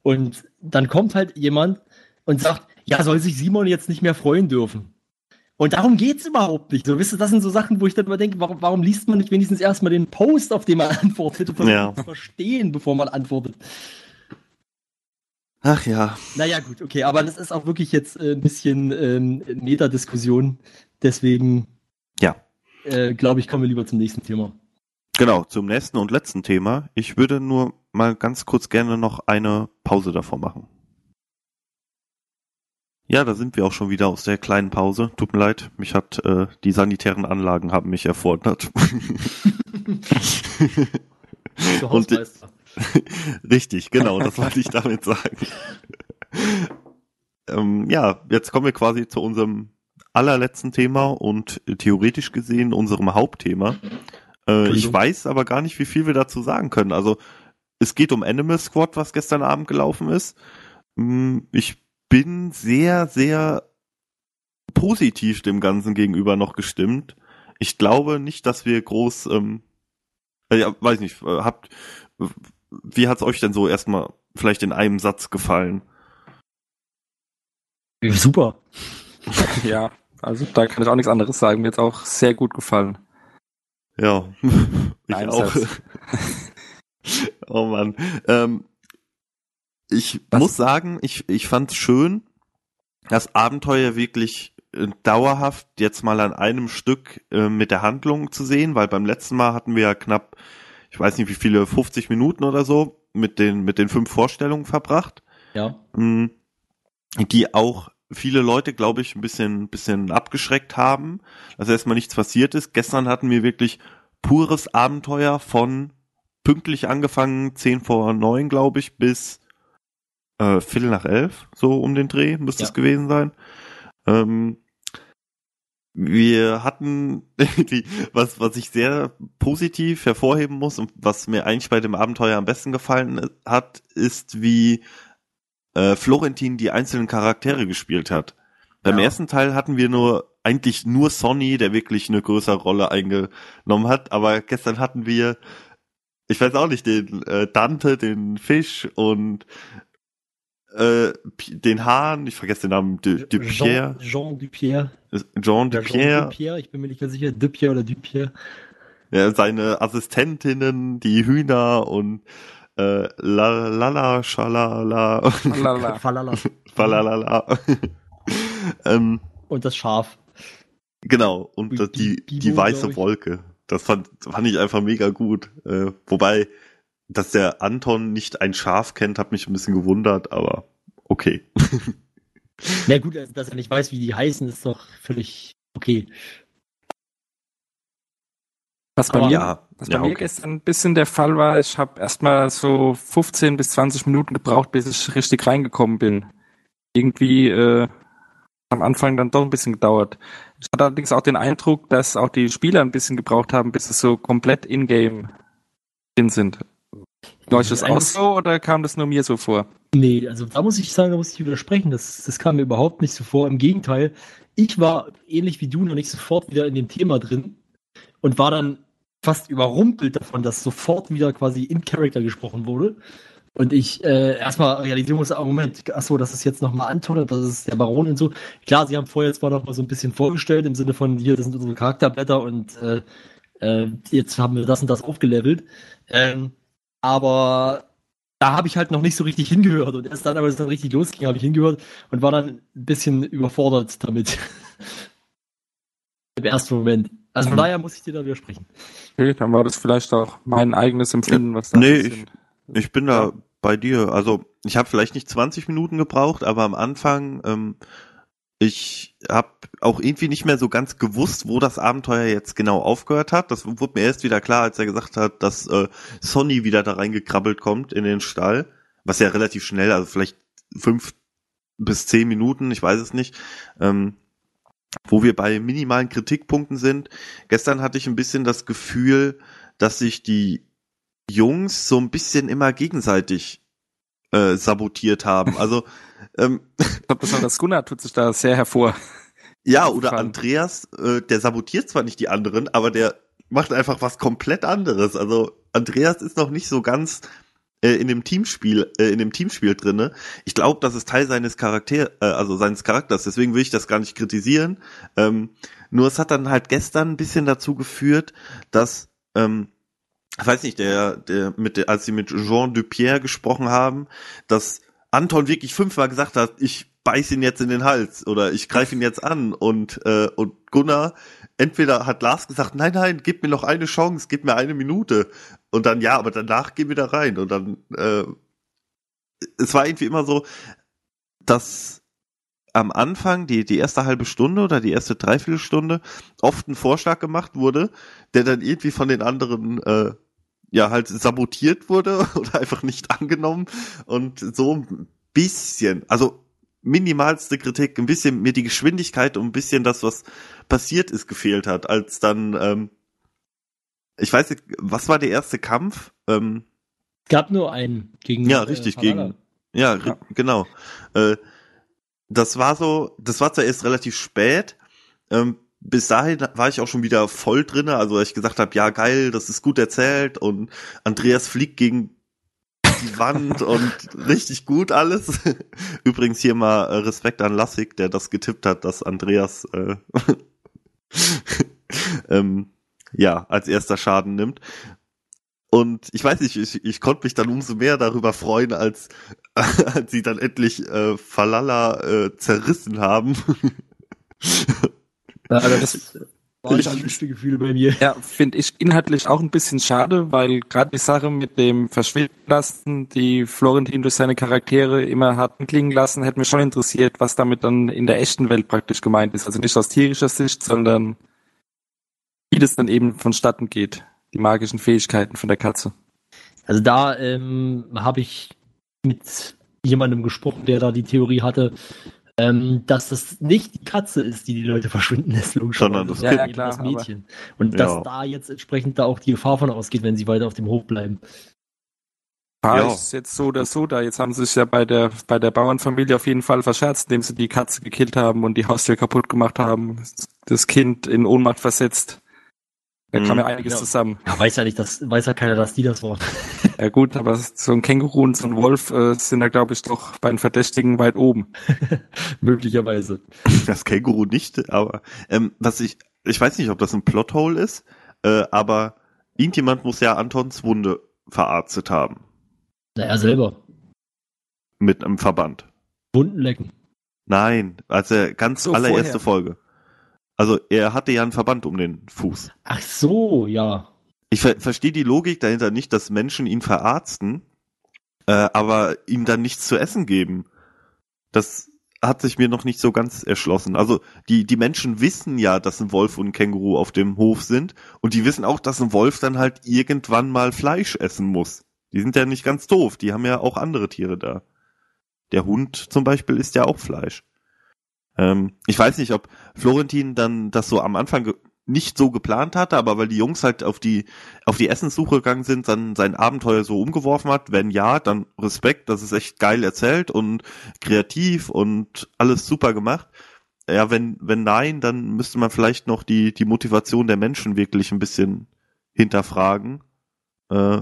Und dann kommt halt jemand und sagt, ja, soll sich Simon jetzt nicht mehr freuen dürfen. Und darum geht's überhaupt nicht. So, wisst ihr, das sind so Sachen, wo ich dann immer denke, warum, warum liest man nicht wenigstens erstmal den Post, auf den man <laughs> antwortet und versucht Ja. zu verstehen, bevor man antwortet. Ach ja. Naja, gut, okay, aber das ist auch wirklich jetzt äh, ein bisschen ähm, Metadiskussion. Deswegen, Ja. äh, glaube ich, kommen wir lieber zum nächsten Thema. Genau, zum nächsten und letzten Thema. Ich würde nur mal ganz kurz gerne noch eine Pause davor machen. Ja, da sind wir auch schon wieder aus der kleinen Pause. Tut mir leid, mich hat äh, die sanitären Anlagen haben mich erfordert. <laughs> Der <laughs> Und. <laughs> Richtig, genau, das wollte ich damit sagen. <laughs> ähm, ja, jetzt kommen wir quasi zu unserem allerletzten Thema und äh, theoretisch gesehen unserem Hauptthema. Äh, ich weiß aber gar nicht, wie viel wir dazu sagen können. Also es geht um Animal Squad, was gestern Abend gelaufen ist. Mm, Ich bin sehr, sehr positiv dem Ganzen gegenüber noch gestimmt. Ich glaube nicht, dass wir groß, ähm, äh, ja, weiß nicht, äh, habt, wie hat's euch denn so erstmal vielleicht in einem Satz gefallen? Super. <laughs> Ja, also da kann ich auch nichts anderes sagen. Mir jetzt auch sehr gut gefallen. Ja, <laughs> ich Ein auch. <laughs> Oh Mann. Ähm, ich Was- muss sagen, ich, ich fand's schön, das Abenteuer wirklich äh, dauerhaft jetzt mal an einem Stück äh, mit der Handlung zu sehen, weil beim letzten Mal hatten wir ja knapp, ich weiß nicht wie viele, 50 Minuten oder so mit den, mit den fünf Vorstellungen verbracht. Ja. mh, die auch viele Leute, glaube ich, ein bisschen, bisschen abgeschreckt haben, dass erstmal nichts passiert ist. Gestern hatten wir wirklich pures Abenteuer von pünktlich angefangen, 10 vor 9, glaube ich, bis äh, Viertel nach elf, so um den Dreh müsste Ja. es gewesen sein. Ähm, wir hatten <laughs> irgendwie, was, was ich sehr positiv hervorheben muss und was mir eigentlich bei dem Abenteuer am besten gefallen hat, ist, wie äh, Florentin die einzelnen Charaktere gespielt hat. Beim Ja. ersten Teil hatten wir nur eigentlich nur Sonny, der wirklich eine größere Rolle eingenommen hat, aber gestern hatten wir, ich weiß auch nicht, den äh, Dante, den Fisch und äh, den Hahn, ich vergesse den Namen, de, de Pierre, Jean, Jean Dupierre. Jean Der Jean Pierre, Dupierre, ich bin mir nicht ganz sicher. Dupierre oder Dupierre. ja, seine Assistentinnen, die Hühner und äh, la la la schalala Lala. Falala. falalala. ähm, Und das Schaf. Genau, und das, die, Bi- die weiße. Wolke. Das fand, fand ich einfach mega gut. Äh, wobei, dass der Anton nicht ein Schaf kennt, hat mich ein bisschen gewundert, aber okay. <laughs> Na gut, also, dass er nicht weiß, wie die heißen, ist doch völlig okay. Was bei Aber- mir, Ja, was ja, bei mir okay. gestern ein bisschen der Fall war, ich habe erstmal so 15 bis 20 Minuten gebraucht, bis ich richtig reingekommen bin. Irgendwie äh, am Anfang dann doch ein bisschen gedauert. Ich hatte allerdings auch den Eindruck, dass auch die Spieler ein bisschen gebraucht haben, bis sie so komplett in-game drin sind. War euch das auch so oder kam das nur mir so vor? Nee, also da muss ich sagen, da muss ich widersprechen. Das, das kam mir überhaupt nicht so vor. Im Gegenteil, ich war ähnlich wie du noch nicht sofort wieder in dem Thema drin und war dann fast überrumpelt davon, dass sofort wieder quasi in Character gesprochen wurde. Und ich äh, erstmal realisieren musste, ah, Moment, achso, das ist jetzt nochmal Anton, und das ist der Baron und so. Klar, sie haben vorher zwar noch mal so ein bisschen vorgestellt, im Sinne von, hier, das sind unsere Charakterblätter und äh, äh, jetzt haben wir das und das aufgelevelt. Ähm, aber da habe ich halt noch nicht so richtig hingehört. Und erst dann, als es dann richtig losging, habe ich hingehört und war dann ein bisschen überfordert damit. <laughs> Im ersten Moment. Also von Mhm. daher muss ich dir da widersprechen. Okay, dann war das vielleicht auch mein eigenes Empfinden, was da Nee, bisschen- Ich bin da bei dir. Also ich habe vielleicht nicht 20 Minuten gebraucht, aber am Anfang, ähm, ich habe auch irgendwie nicht mehr so ganz gewusst, wo das Abenteuer jetzt genau aufgehört hat. Das wurde mir erst wieder klar, als er gesagt hat, dass äh, Sonny wieder da reingekrabbelt kommt in den Stall, was ja relativ schnell, also vielleicht fünf bis zehn Minuten, ich weiß es nicht. Ähm, wo wir bei minimalen Kritikpunkten sind. Gestern hatte ich ein bisschen das Gefühl, dass sich die Jungs so ein bisschen immer gegenseitig äh, sabotiert haben. Also ähm, Ich glaube, besonders Gunnar tut sich da sehr hervor. ja, oder. Andreas, äh, der sabotiert zwar nicht die anderen, aber der macht einfach was komplett anderes. Also Andreas ist noch nicht so ganz äh, in dem Teamspiel, äh, in dem Teamspiel drinne. Ich glaube, das ist Teil seines Charakter, äh, also seines Charakters. Deswegen will ich das gar nicht kritisieren. Ähm, nur es hat dann halt gestern ein bisschen dazu geführt, dass ähm, ich weiß nicht, der, der mit der, als sie mit Jean Dupierre gesprochen haben, dass Anton wirklich fünfmal gesagt hat, ich beiß ihn jetzt in den Hals oder ich greife ihn jetzt an und, äh, und Gunnar, entweder hat Lars gesagt, nein, nein, gib mir noch eine Chance, gib mir eine Minute. Und dann, ja, aber danach geh wieder rein. Und dann, äh, es war irgendwie immer so, dass am Anfang, die, die erste halbe Stunde oder die erste Dreiviertelstunde, oft ein Vorschlag gemacht wurde, der dann irgendwie von den anderen äh, ja halt sabotiert wurde <laughs> oder einfach nicht angenommen und so ein bisschen, also minimalste Kritik, ein bisschen mir die Geschwindigkeit und ein bisschen das, was passiert ist, gefehlt hat, als dann, ähm, ich weiß nicht, was war der erste Kampf? Ähm, Es gab nur einen gegen. ja, richtig, Valhalla. gegen, ja, ri- genau. Äh, das war so, das war zwar erst relativ spät, ähm, bis dahin war ich auch schon wieder voll drinne, also ich gesagt habe, ja geil, das ist gut erzählt und Andreas fliegt gegen die Wand <laughs> und richtig gut alles. <laughs> Übrigens hier mal äh, Respekt an Lassig, der das getippt hat, dass Andreas äh, <laughs> ähm, ja als erster Schaden nimmt. Und ich weiß nicht, ich, ich konnte mich dann umso mehr darüber freuen, als, als sie dann endlich äh, Falala äh, zerrissen haben. Aber das war das gemischte Gefühle bei mir. Ja, finde ich inhaltlich auch ein bisschen schade, weil gerade die Sache mit dem Verschwinden lassen, die Florentin durch seine Charaktere immer hat klingen lassen, hätte mich schon interessiert, was damit dann in der echten Welt praktisch gemeint ist. Also nicht aus tierischer Sicht, sondern wie das dann eben vonstatten geht. Die magischen Fähigkeiten von der Katze. Also da ähm, habe ich mit jemandem gesprochen, der da die Theorie hatte, ähm, dass das nicht die Katze ist, die die Leute verschwinden lässt, logischerweise, Sondern das Ja, ja, das klar, Mädchen. Und dass Ja. da jetzt entsprechend da auch die Gefahr von ausgeht, wenn sie weiter auf dem Hof bleiben. Paar Ja. ist jetzt so oder so da. Jetzt haben sie sich ja bei der, bei der Bauernfamilie auf jeden Fall verscherzt, indem sie die Katze gekillt haben und die Haustür kaputt gemacht haben, das Kind in Ohnmacht versetzt. Da kam Mhm. ja einiges Ja. zusammen. Ja, weiß ja nicht, dass, weiß ja keiner, dass die das waren. Ja gut, aber so ein Känguru und so ein Wolf äh, sind da, glaube ich, doch bei den Verdächtigen weit oben. <laughs> Möglicherweise. Das Känguru nicht, aber ähm, was ich, ich weiß nicht, ob das ein Plothole ist, äh, aber irgendjemand muss ja Antons Wunde verarztet haben Naja, selber. mit einem Verband. Wunden lecken. Nein, als er ganz So, allererste vorher. Folge. Also er hatte ja einen Verband um den Fuß. Ach so, ja. Ich ver verstehe die Logik dahinter nicht, dass Menschen ihn verarzten, äh, aber ihm dann nichts zu essen geben. Das hat sich mir noch nicht so ganz erschlossen. Also die, die Menschen wissen ja, dass ein Wolf und ein Känguru auf dem Hof sind und die wissen auch, dass ein Wolf dann halt irgendwann mal Fleisch essen muss. Die sind ja nicht ganz doof, die haben ja auch andere Tiere da. Der Hund zum Beispiel isst ja auch Fleisch. Ähm, ich weiß nicht, ob Florentin dann das so am Anfang nicht so geplant hatte, aber weil die Jungs halt auf die auf die Essenssuche gegangen sind, dann sein Abenteuer so umgeworfen hat. Wenn ja, dann Respekt, das ist echt geil erzählt und kreativ und alles super gemacht. Ja, wenn wenn nein, dann müsste man vielleicht noch die die Motivation der Menschen wirklich ein bisschen hinterfragen. Äh,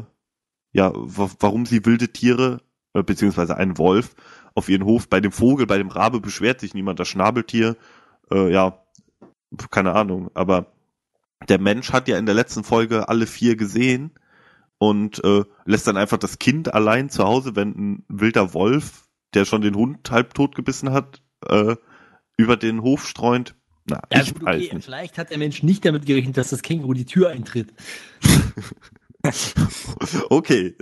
ja, wa- warum sie wilde Tiere äh, beziehungsweise einen Wolf auf ihren Hof bei dem Vogel, bei dem Rabe beschwert sich niemand, das Schnabeltier, äh, ja, keine Ahnung, aber der Mensch hat ja in der letzten Folge alle vier gesehen und äh, lässt dann einfach das Kind allein zu Hause, wenn ein wilder Wolf, der schon den Hund halb tot gebissen hat, äh, über den Hof streunt. Na, Ja, ich gut, okay, nicht. vielleicht hat der Mensch nicht damit gerechnet, dass das Känguru die Tür eintritt. <laughs> Okay,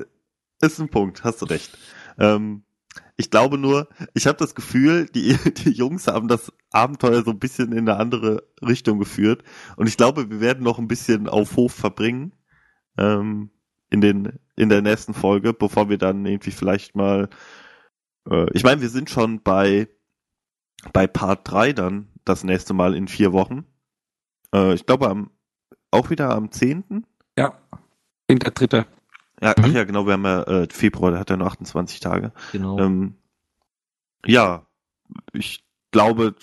ist ein Punkt, hast du recht. Ähm, ich glaube nur, ich habe das Gefühl, die, <laughs> die Jungs haben das Abenteuer so ein bisschen in eine andere Richtung geführt. Und ich glaube, wir werden noch ein bisschen auf Hof verbringen ähm, in, den, in der nächsten Folge, bevor wir dann irgendwie vielleicht mal. Äh, ich meine, wir sind schon bei, bei Part 3 dann das nächste Mal in vier Wochen. Äh, ich glaube, am, auch wieder am 10. Ja. In der dritte. Ja, ach Mhm. ja, genau, wir haben ja äh, Februar, der hat ja nur 28 Tage. Genau. Ähm, ja, ich glaube,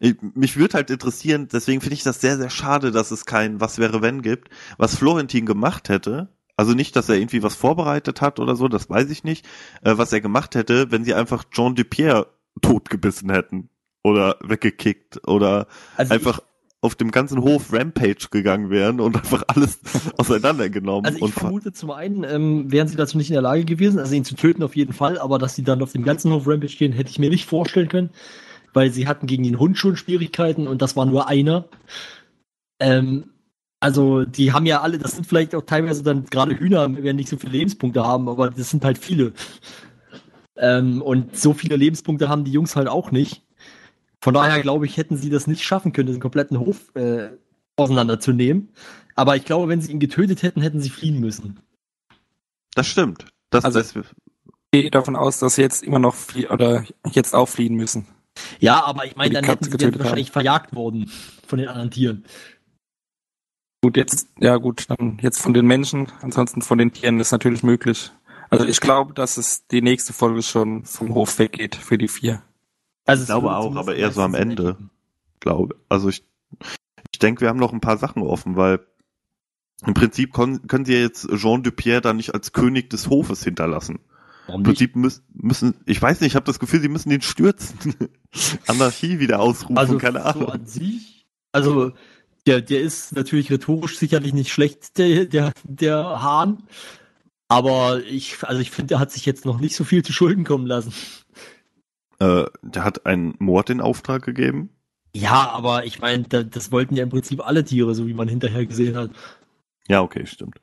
ich, mich würde halt interessieren, deswegen finde ich das sehr, sehr schade, dass es kein Was wäre wenn gibt, was Florentin gemacht hätte. Also nicht, dass er irgendwie was vorbereitet hat oder so, das weiß ich nicht. Äh, was er gemacht hätte, wenn sie einfach Jean Dupierre totgebissen hätten oder weggekickt oder also einfach auf dem ganzen Hof Rampage gegangen wären und einfach alles <laughs> auseinandergenommen. Also ich vermute zum einen, ähm, wären sie dazu nicht in der Lage gewesen, also ihn zu töten auf jeden Fall, aber dass sie dann auf dem ganzen Hof Rampage gehen, hätte ich mir nicht vorstellen können, weil sie hatten gegen den Hund schon Schwierigkeiten und das war nur einer. Ähm, also die haben ja alle, das sind vielleicht auch teilweise dann gerade Hühner, werden nicht so viele Lebenspunkte haben, aber das sind halt viele. Ähm, und so viele Lebenspunkte haben die Jungs halt auch nicht. Von daher glaube ich, hätten sie das nicht schaffen können, den kompletten Hof äh, auseinanderzunehmen. Aber ich glaube, wenn sie ihn getötet hätten, hätten sie fliehen müssen. das stimmt. Das, Also- das, Ich gehe davon aus, dass sie jetzt immer noch flie oder jetzt auch fliehen müssen. Ja, aber ich meine, Die dann Katze hätten sie dann wahrscheinlich verjagt worden von den anderen Tieren. Gut, jetzt, ja gut, dann jetzt von den Menschen, ansonsten von den Tieren ist natürlich möglich. Also ich glaube, dass es die nächste Folge schon vom Hof weggeht für die vier. Also Ich glaube auch, aber eher so am Ende. enden. glaube. Also ich, ich denke, wir haben noch ein paar Sachen offen, weil im Prinzip kon- können sie ja jetzt Jean Dupierre da nicht als König des Hofes hinterlassen. Warum Im? Prinzip müssen, müssen, ich weiß nicht, ich habe das Gefühl, sie müssen den stürzen. <laughs> Anarchie wieder ausrufen, Also keine Ahnung. so an sich, also der, der ist natürlich rhetorisch sicherlich nicht schlecht, der, der, der Hahn. Aber ich, also ich finde, der hat sich jetzt noch nicht so viel zu Schulden kommen lassen. Äh, der hat einen Mord in Auftrag gegeben. Ja, aber ich meine, da, das wollten ja im Prinzip alle Tiere, so wie man hinterher gesehen hat. Ja, okay, stimmt.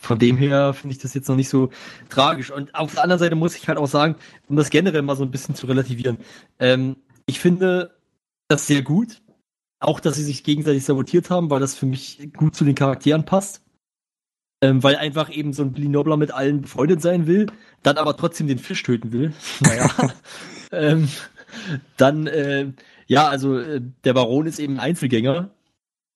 Von dem her finde ich das jetzt noch nicht so tragisch. Und auf der anderen Seite muss ich halt auch sagen, um das generell mal so ein bisschen zu relativieren, ähm, ich finde das sehr gut. Auch, dass sie sich gegenseitig sabotiert haben, weil das für mich gut zu den Charakteren passt. Ähm, weil einfach eben so ein Billy Nobler mit allen befreundet sein will, dann aber trotzdem den Fisch töten will. <laughs> Naja. <laughs> ähm, dann, äh, ja, also äh, der Baron ist eben ein Einzelgänger.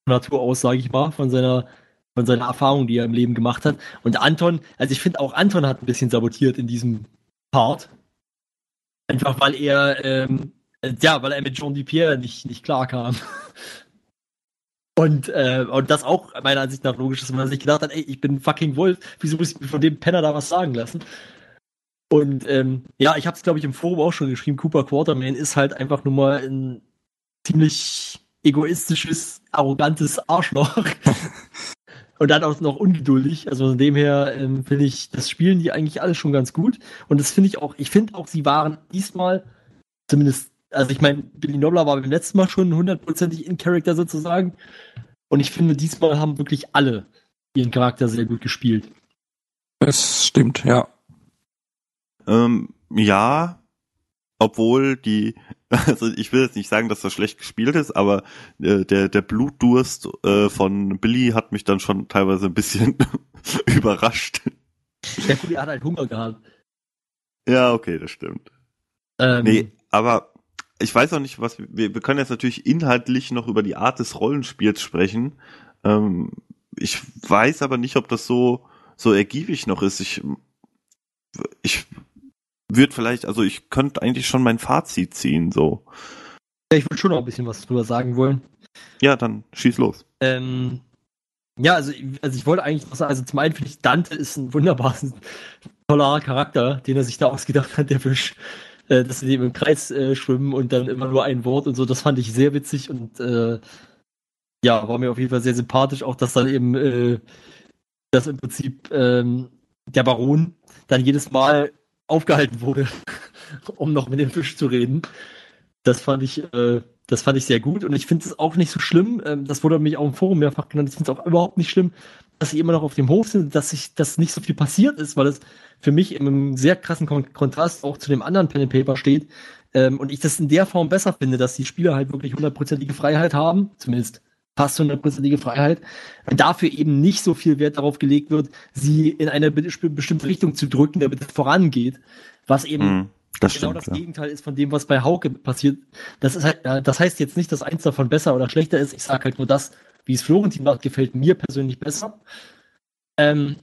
Von Natur aus, sage ich mal, von seiner von seiner Erfahrung, die er im Leben gemacht hat. Und Anton, also ich finde auch Anton hat ein bisschen sabotiert in diesem Part. Einfach weil er, ähm, äh, ja, weil er mit Jean Dupierre nicht, nicht klar kam. <laughs> Und, äh, und das auch meiner Ansicht nach logisch ist, wenn man sich gedacht hat, ey, ich bin fucking Wolf, wieso muss ich mir von dem Penner da was sagen lassen? Und ähm, ja, ich habe es, glaube ich, im Forum auch schon geschrieben, Cooper Quartermain ist halt einfach nur mal ein ziemlich egoistisches, arrogantes Arschloch. <laughs> Und dann auch noch ungeduldig. Also von dem her ähm, finde ich, das spielen die eigentlich alle schon ganz gut. Und das finde ich auch, ich finde auch, sie waren diesmal zumindest, also ich meine, Billy Nobler war beim letzten Mal schon hundertprozentig in Character sozusagen. Und ich finde, diesmal haben wirklich alle ihren Charakter sehr gut gespielt. Das stimmt, ja. Ähm, ja, obwohl die, <laughs> also ich will jetzt nicht sagen, dass das schlecht gespielt ist, aber äh, der, der Blutdurst äh, von Billy hat mich dann schon teilweise ein bisschen <laughs> überrascht. Ja gut, er hat halt Hunger gehabt. Ja, okay, das stimmt. Ähm, Nee, aber ich weiß auch nicht, was wir, wir können jetzt natürlich inhaltlich noch über die Art des Rollenspiels sprechen. Ähm, ich weiß aber nicht, ob das so so ergiebig noch ist. Ich ich würde vielleicht, also ich könnte eigentlich schon mein Fazit ziehen, so. Ich würde schon noch ein bisschen was drüber sagen wollen. Ja, dann schieß los. Ähm, ja, also, also ich wollte eigentlich noch sagen, also zum einen finde ich, Dante ist ein wunderbar toller Charakter, den er sich da ausgedacht hat, der Fisch, äh, dass sie eben im Kreis äh, schwimmen und dann immer nur ein Wort und so, das fand ich sehr witzig und äh, ja, war mir auf jeden Fall sehr sympathisch, auch dass dann eben, äh, dass im Prinzip ähm, der Baron dann jedes Mal aufgehalten wurde, <laughs> um noch mit dem Fisch zu reden. Das fand ich, äh, das fand ich sehr gut und ich finde es auch nicht so schlimm. Ähm, das wurde mich auch im Forum mehrfach genannt. Ich finde es auch überhaupt nicht schlimm, dass sie immer noch auf dem Hof sind, dass sich das nicht so viel passiert ist, weil es für mich einem sehr krassen Kon Kontrast auch zu dem anderen Pen and Paper steht. Ähm, und ich das in der Form besser finde, dass die Spieler halt wirklich hundertprozentige Freiheit haben, zumindest fast hundertprozentige Freiheit, und dafür eben nicht so viel Wert darauf gelegt wird, sie in eine be bestimmte Richtung zu drücken, damit es vorangeht, was eben Hm, das genau stimmt. das ja. Gegenteil ist von dem, was bei Hauke passiert. Das ist halt, das heißt jetzt nicht, dass eins davon besser oder schlechter ist. Ich sage halt nur das, wie es Florentin macht, gefällt mir persönlich besser. Ähm,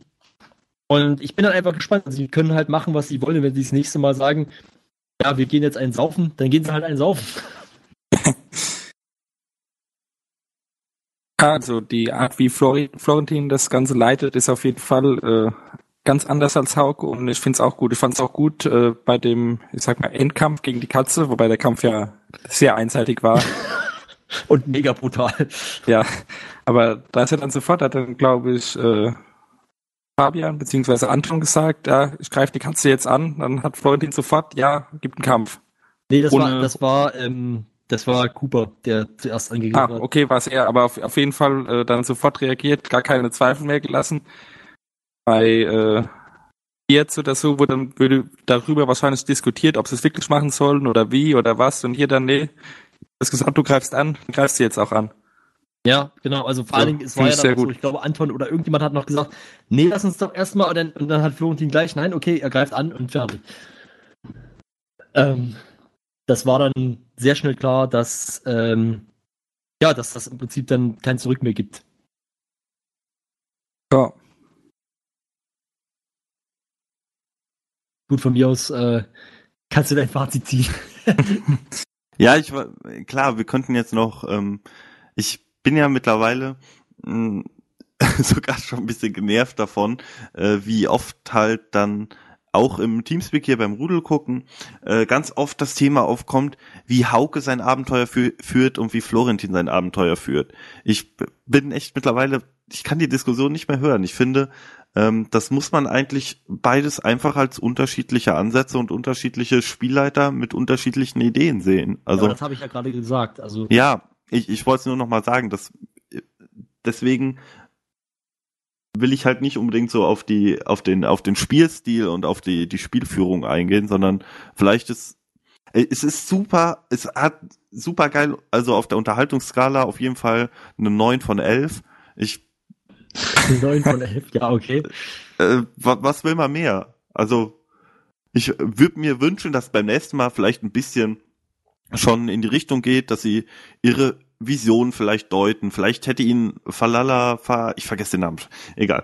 und ich bin dann einfach gespannt. Sie können halt machen, was sie wollen. Wenn sie das nächste Mal sagen, ja, wir gehen jetzt einen saufen, dann gehen sie halt einen saufen. <laughs> Also die Art, wie Flori Florentin das Ganze leitet, ist auf jeden Fall äh, ganz anders als Hauke und ich finde es auch gut. Ich fand es auch gut äh, bei dem, ich sag mal, Endkampf gegen die Katze, wobei der Kampf ja sehr einseitig war. <laughs> Und mega brutal. Ja, aber da ist ja dann sofort, hat dann, glaube ich, äh, Fabian bzw. Anton gesagt, ja, ich greife die Katze jetzt an. Dann hat Florentin sofort, ja, gibt einen Kampf. Nee, das Ohne- war, das war, ähm, das war Cooper, der zuerst angegeben Ah, hat. okay, war es er, aber auf, auf jeden Fall äh, dann sofort reagiert, gar keine Zweifel mehr gelassen. Bei äh, jetzt oder so wurde dann würde darüber wahrscheinlich diskutiert, ob sie es wirklich machen sollen oder wie oder was. Und hier dann, nee, du hast gesagt, du greifst an, dann greifst du jetzt auch an. Ja, genau. Also vor Ja, allen Dingen, es war ja ich dann so, ich glaube, Anton oder irgendjemand hat noch gesagt, nee, lass uns doch erstmal, und dann, und dann hat Florentin gleich, nein, okay, er greift an und fertig. Ähm, das war dann sehr schnell klar, dass, ähm, ja, dass das im Prinzip dann kein Zurück mehr gibt. Ja. Gut, von mir aus äh, kannst du dein Fazit ziehen. <laughs> <laughs> Ja, ich war klar, wir könnten jetzt noch, ähm, ich bin ja mittlerweile mh, <laughs> sogar schon ein bisschen genervt davon, äh, wie oft halt dann auch im Teamspeak hier beim Rudel gucken, äh, ganz oft das Thema aufkommt, wie Hauke sein Abenteuer fü führt und wie Florentin sein Abenteuer führt. Ich bin echt mittlerweile, ich kann die Diskussion nicht mehr hören. Ich finde, ähm, das muss man eigentlich beides einfach als unterschiedliche Ansätze und unterschiedliche Spielleiter mit unterschiedlichen Ideen sehen. Also Aber das habe ich ja gerade gesagt. Also ja, ich, ich wollte es nur noch mal sagen, dass äh, deswegen will ich halt nicht unbedingt so auf die auf den auf den Spielstil und auf die die Spielführung eingehen, sondern vielleicht ist äh, es ist super, es hat super geil, also auf der Unterhaltungsskala auf jeden Fall eine 9 von 11. Ich <laughs> 9 von 11, ja, okay. äh, wa- was will man mehr? Also ich würde mir wünschen, dass beim nächsten Mal vielleicht ein bisschen schon in die Richtung geht, dass sie ihre Vision vielleicht deuten. Vielleicht hätte ihnen Falala, Fa ich vergesse den Namen, egal.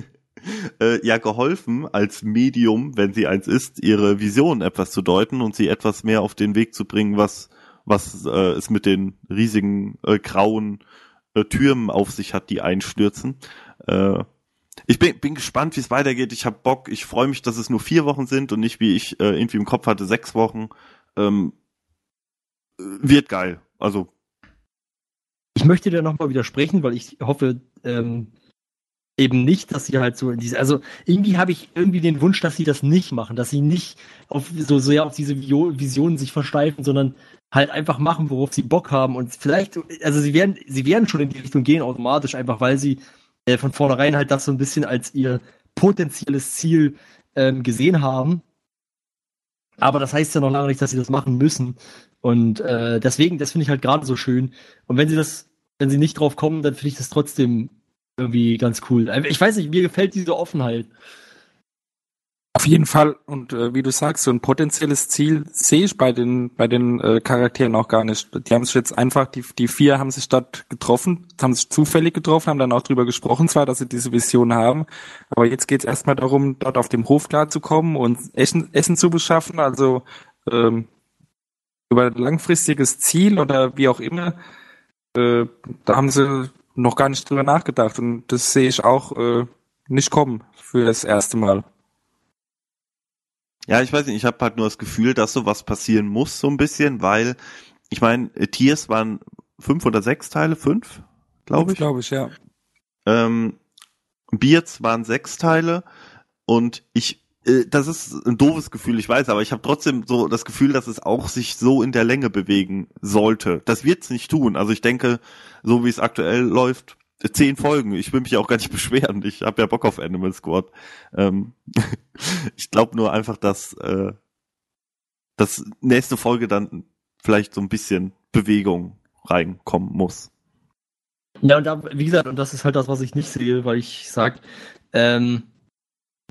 <laughs> äh, ja geholfen als Medium, wenn sie eins ist, ihre Vision etwas zu deuten und sie etwas mehr auf den Weg zu bringen, was was äh, es mit den riesigen äh, grauen Türmen auf sich hat, die einstürzen. Äh, ich bin, bin gespannt, wie es weitergeht. Ich habe Bock. Ich freue mich, dass es nur vier Wochen sind und nicht, wie ich äh, irgendwie im Kopf hatte, sechs Wochen. Ähm, äh, wird geil. Also Ich möchte dir nochmal widersprechen, weil ich hoffe ähm, eben nicht, dass sie halt so in diese, also irgendwie habe ich irgendwie den Wunsch, dass sie das nicht machen, dass sie nicht auf so sehr auf diese Visionen sich versteifen, sondern halt einfach machen, worauf sie Bock haben und vielleicht, also sie werden, sie werden schon in die Richtung gehen automatisch, einfach weil sie äh, von vornherein halt das so ein bisschen als ihr potenzielles Ziel ähm, gesehen haben. Aber das heißt ja noch lange nicht, dass sie das machen müssen. Und äh, deswegen, das finde ich halt gerade so schön. Und wenn sie das, wenn sie nicht drauf kommen, dann finde ich das trotzdem irgendwie ganz cool. Also Ich weiß nicht, mir gefällt diese Offenheit. Auf jeden Fall. Und äh, wie du sagst, so ein potenzielles Ziel sehe ich bei den bei den äh, Charakteren auch gar nicht. Die haben sich jetzt einfach, die, die vier haben sich dort getroffen, haben sich zufällig getroffen, haben dann auch drüber gesprochen, zwar, dass sie diese Vision haben. Aber jetzt geht es erstmal darum, dort auf dem Hof klarzukommen und Essen, Essen zu beschaffen. Also ähm, über ein langfristiges Ziel oder wie auch immer, äh, da haben sie noch gar nicht drüber nachgedacht. Und das sehe ich auch äh, nicht kommen für das erste Mal. Ja, ich weiß nicht, ich habe halt nur das Gefühl, dass sowas passieren muss, so ein bisschen, weil, ich meine, Tiers waren fünf oder sechs Teile, fünf, glaube ich. Glaube ich, ja. Ähm, Beards waren sechs Teile und ich, äh, das ist ein doofes Gefühl, ich weiß, aber ich habe trotzdem so das Gefühl, dass es auch sich so in der Länge bewegen sollte. Das wird's nicht tun. Also ich denke, so wie es aktuell läuft, zehn Folgen. Ich will mich auch gar nicht <laughs> beschweren. Ich habe ja Bock auf Animal Squad. Ähm, <laughs> ich glaube nur einfach, dass äh, das nächste Folge dann vielleicht so ein bisschen Bewegung reinkommen muss. Ja, und da, wie gesagt, und das ist halt das, was ich nicht sehe, weil ich sag, ähm,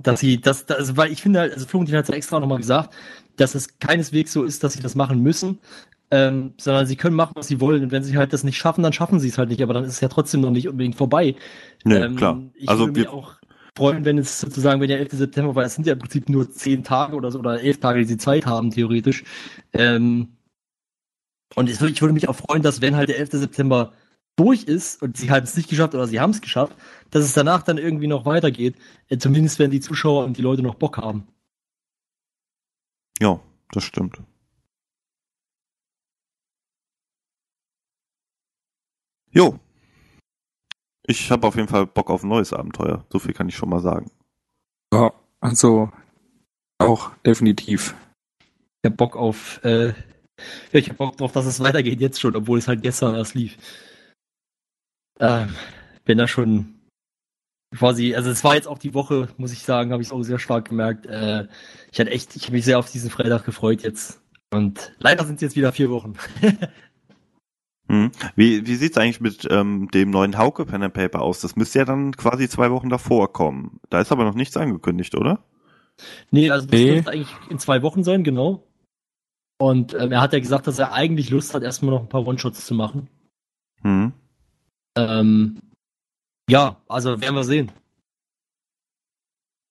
dass sie, das, das, also, weil ich finde halt, also Florentin hat es ja extra nochmal gesagt, dass es keineswegs so ist, dass sie das machen müssen, ähm, sondern sie können machen, was sie wollen. Und wenn sie halt das nicht schaffen, dann schaffen sie es halt nicht, aber dann ist es ja trotzdem noch nicht unbedingt vorbei. Nö, Ähm, klar. Ich Also würde mich auch freuen, wenn es sozusagen, wenn der 11. September, weil es sind ja im Prinzip nur zehn Tage oder so, oder elf Tage, die sie Zeit haben, theoretisch. Ähm, und ich, ich würde mich auch freuen, dass wenn halt der 11. September durch ist und sie haben es nicht geschafft oder sie haben es geschafft, dass es danach dann irgendwie noch weitergeht. Äh, zumindest wenn die Zuschauer und die Leute noch Bock haben. ja, das stimmt. Jo. Ich habe auf jeden Fall Bock auf ein neues Abenteuer. So viel kann ich schon mal sagen. Ja, also auch definitiv. Ich hab Bock auf, äh, ich hab Bock drauf, dass es weitergeht jetzt schon, obwohl es halt gestern erst lief. Ähm, bin da schon quasi, also es war jetzt auch die Woche, muss ich sagen, habe ich auch sehr stark gemerkt. Äh, ich hatte echt, ich habe mich sehr auf diesen Freitag gefreut jetzt. Und leider sind es jetzt wieder vier Wochen. <laughs> Hm. Wie, wie sieht's eigentlich mit ähm, dem neuen Hauke Pen and Paper aus? Das müsste ja dann quasi zwei Wochen davor kommen. Da ist aber noch nichts angekündigt, oder? nee, also das Nee. dürfte eigentlich in zwei Wochen sein, genau. Und ähm, er hat ja gesagt, dass er eigentlich Lust hat, erstmal noch ein paar One-Shots zu machen. Hm. Ähm, ja, also werden wir sehen.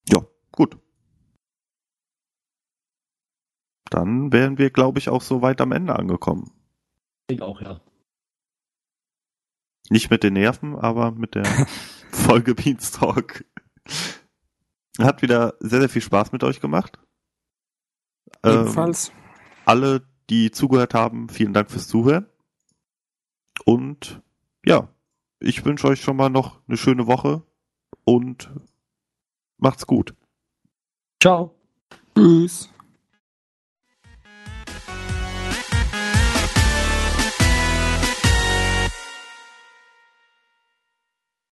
Ja, gut. Dann wären wir, glaube ich, auch so weit am Ende angekommen. Ich denke auch, ja. Nicht mit den Nerven, aber mit der <laughs> Folge Beanstalk. Hat wieder sehr, sehr viel Spaß mit euch gemacht. Ähm, Ebenfalls. alle, die zugehört haben, vielen Dank fürs Zuhören. Und ja, ich wünsche euch schon mal noch eine schöne Woche und macht's gut. Ciao. Tschüss.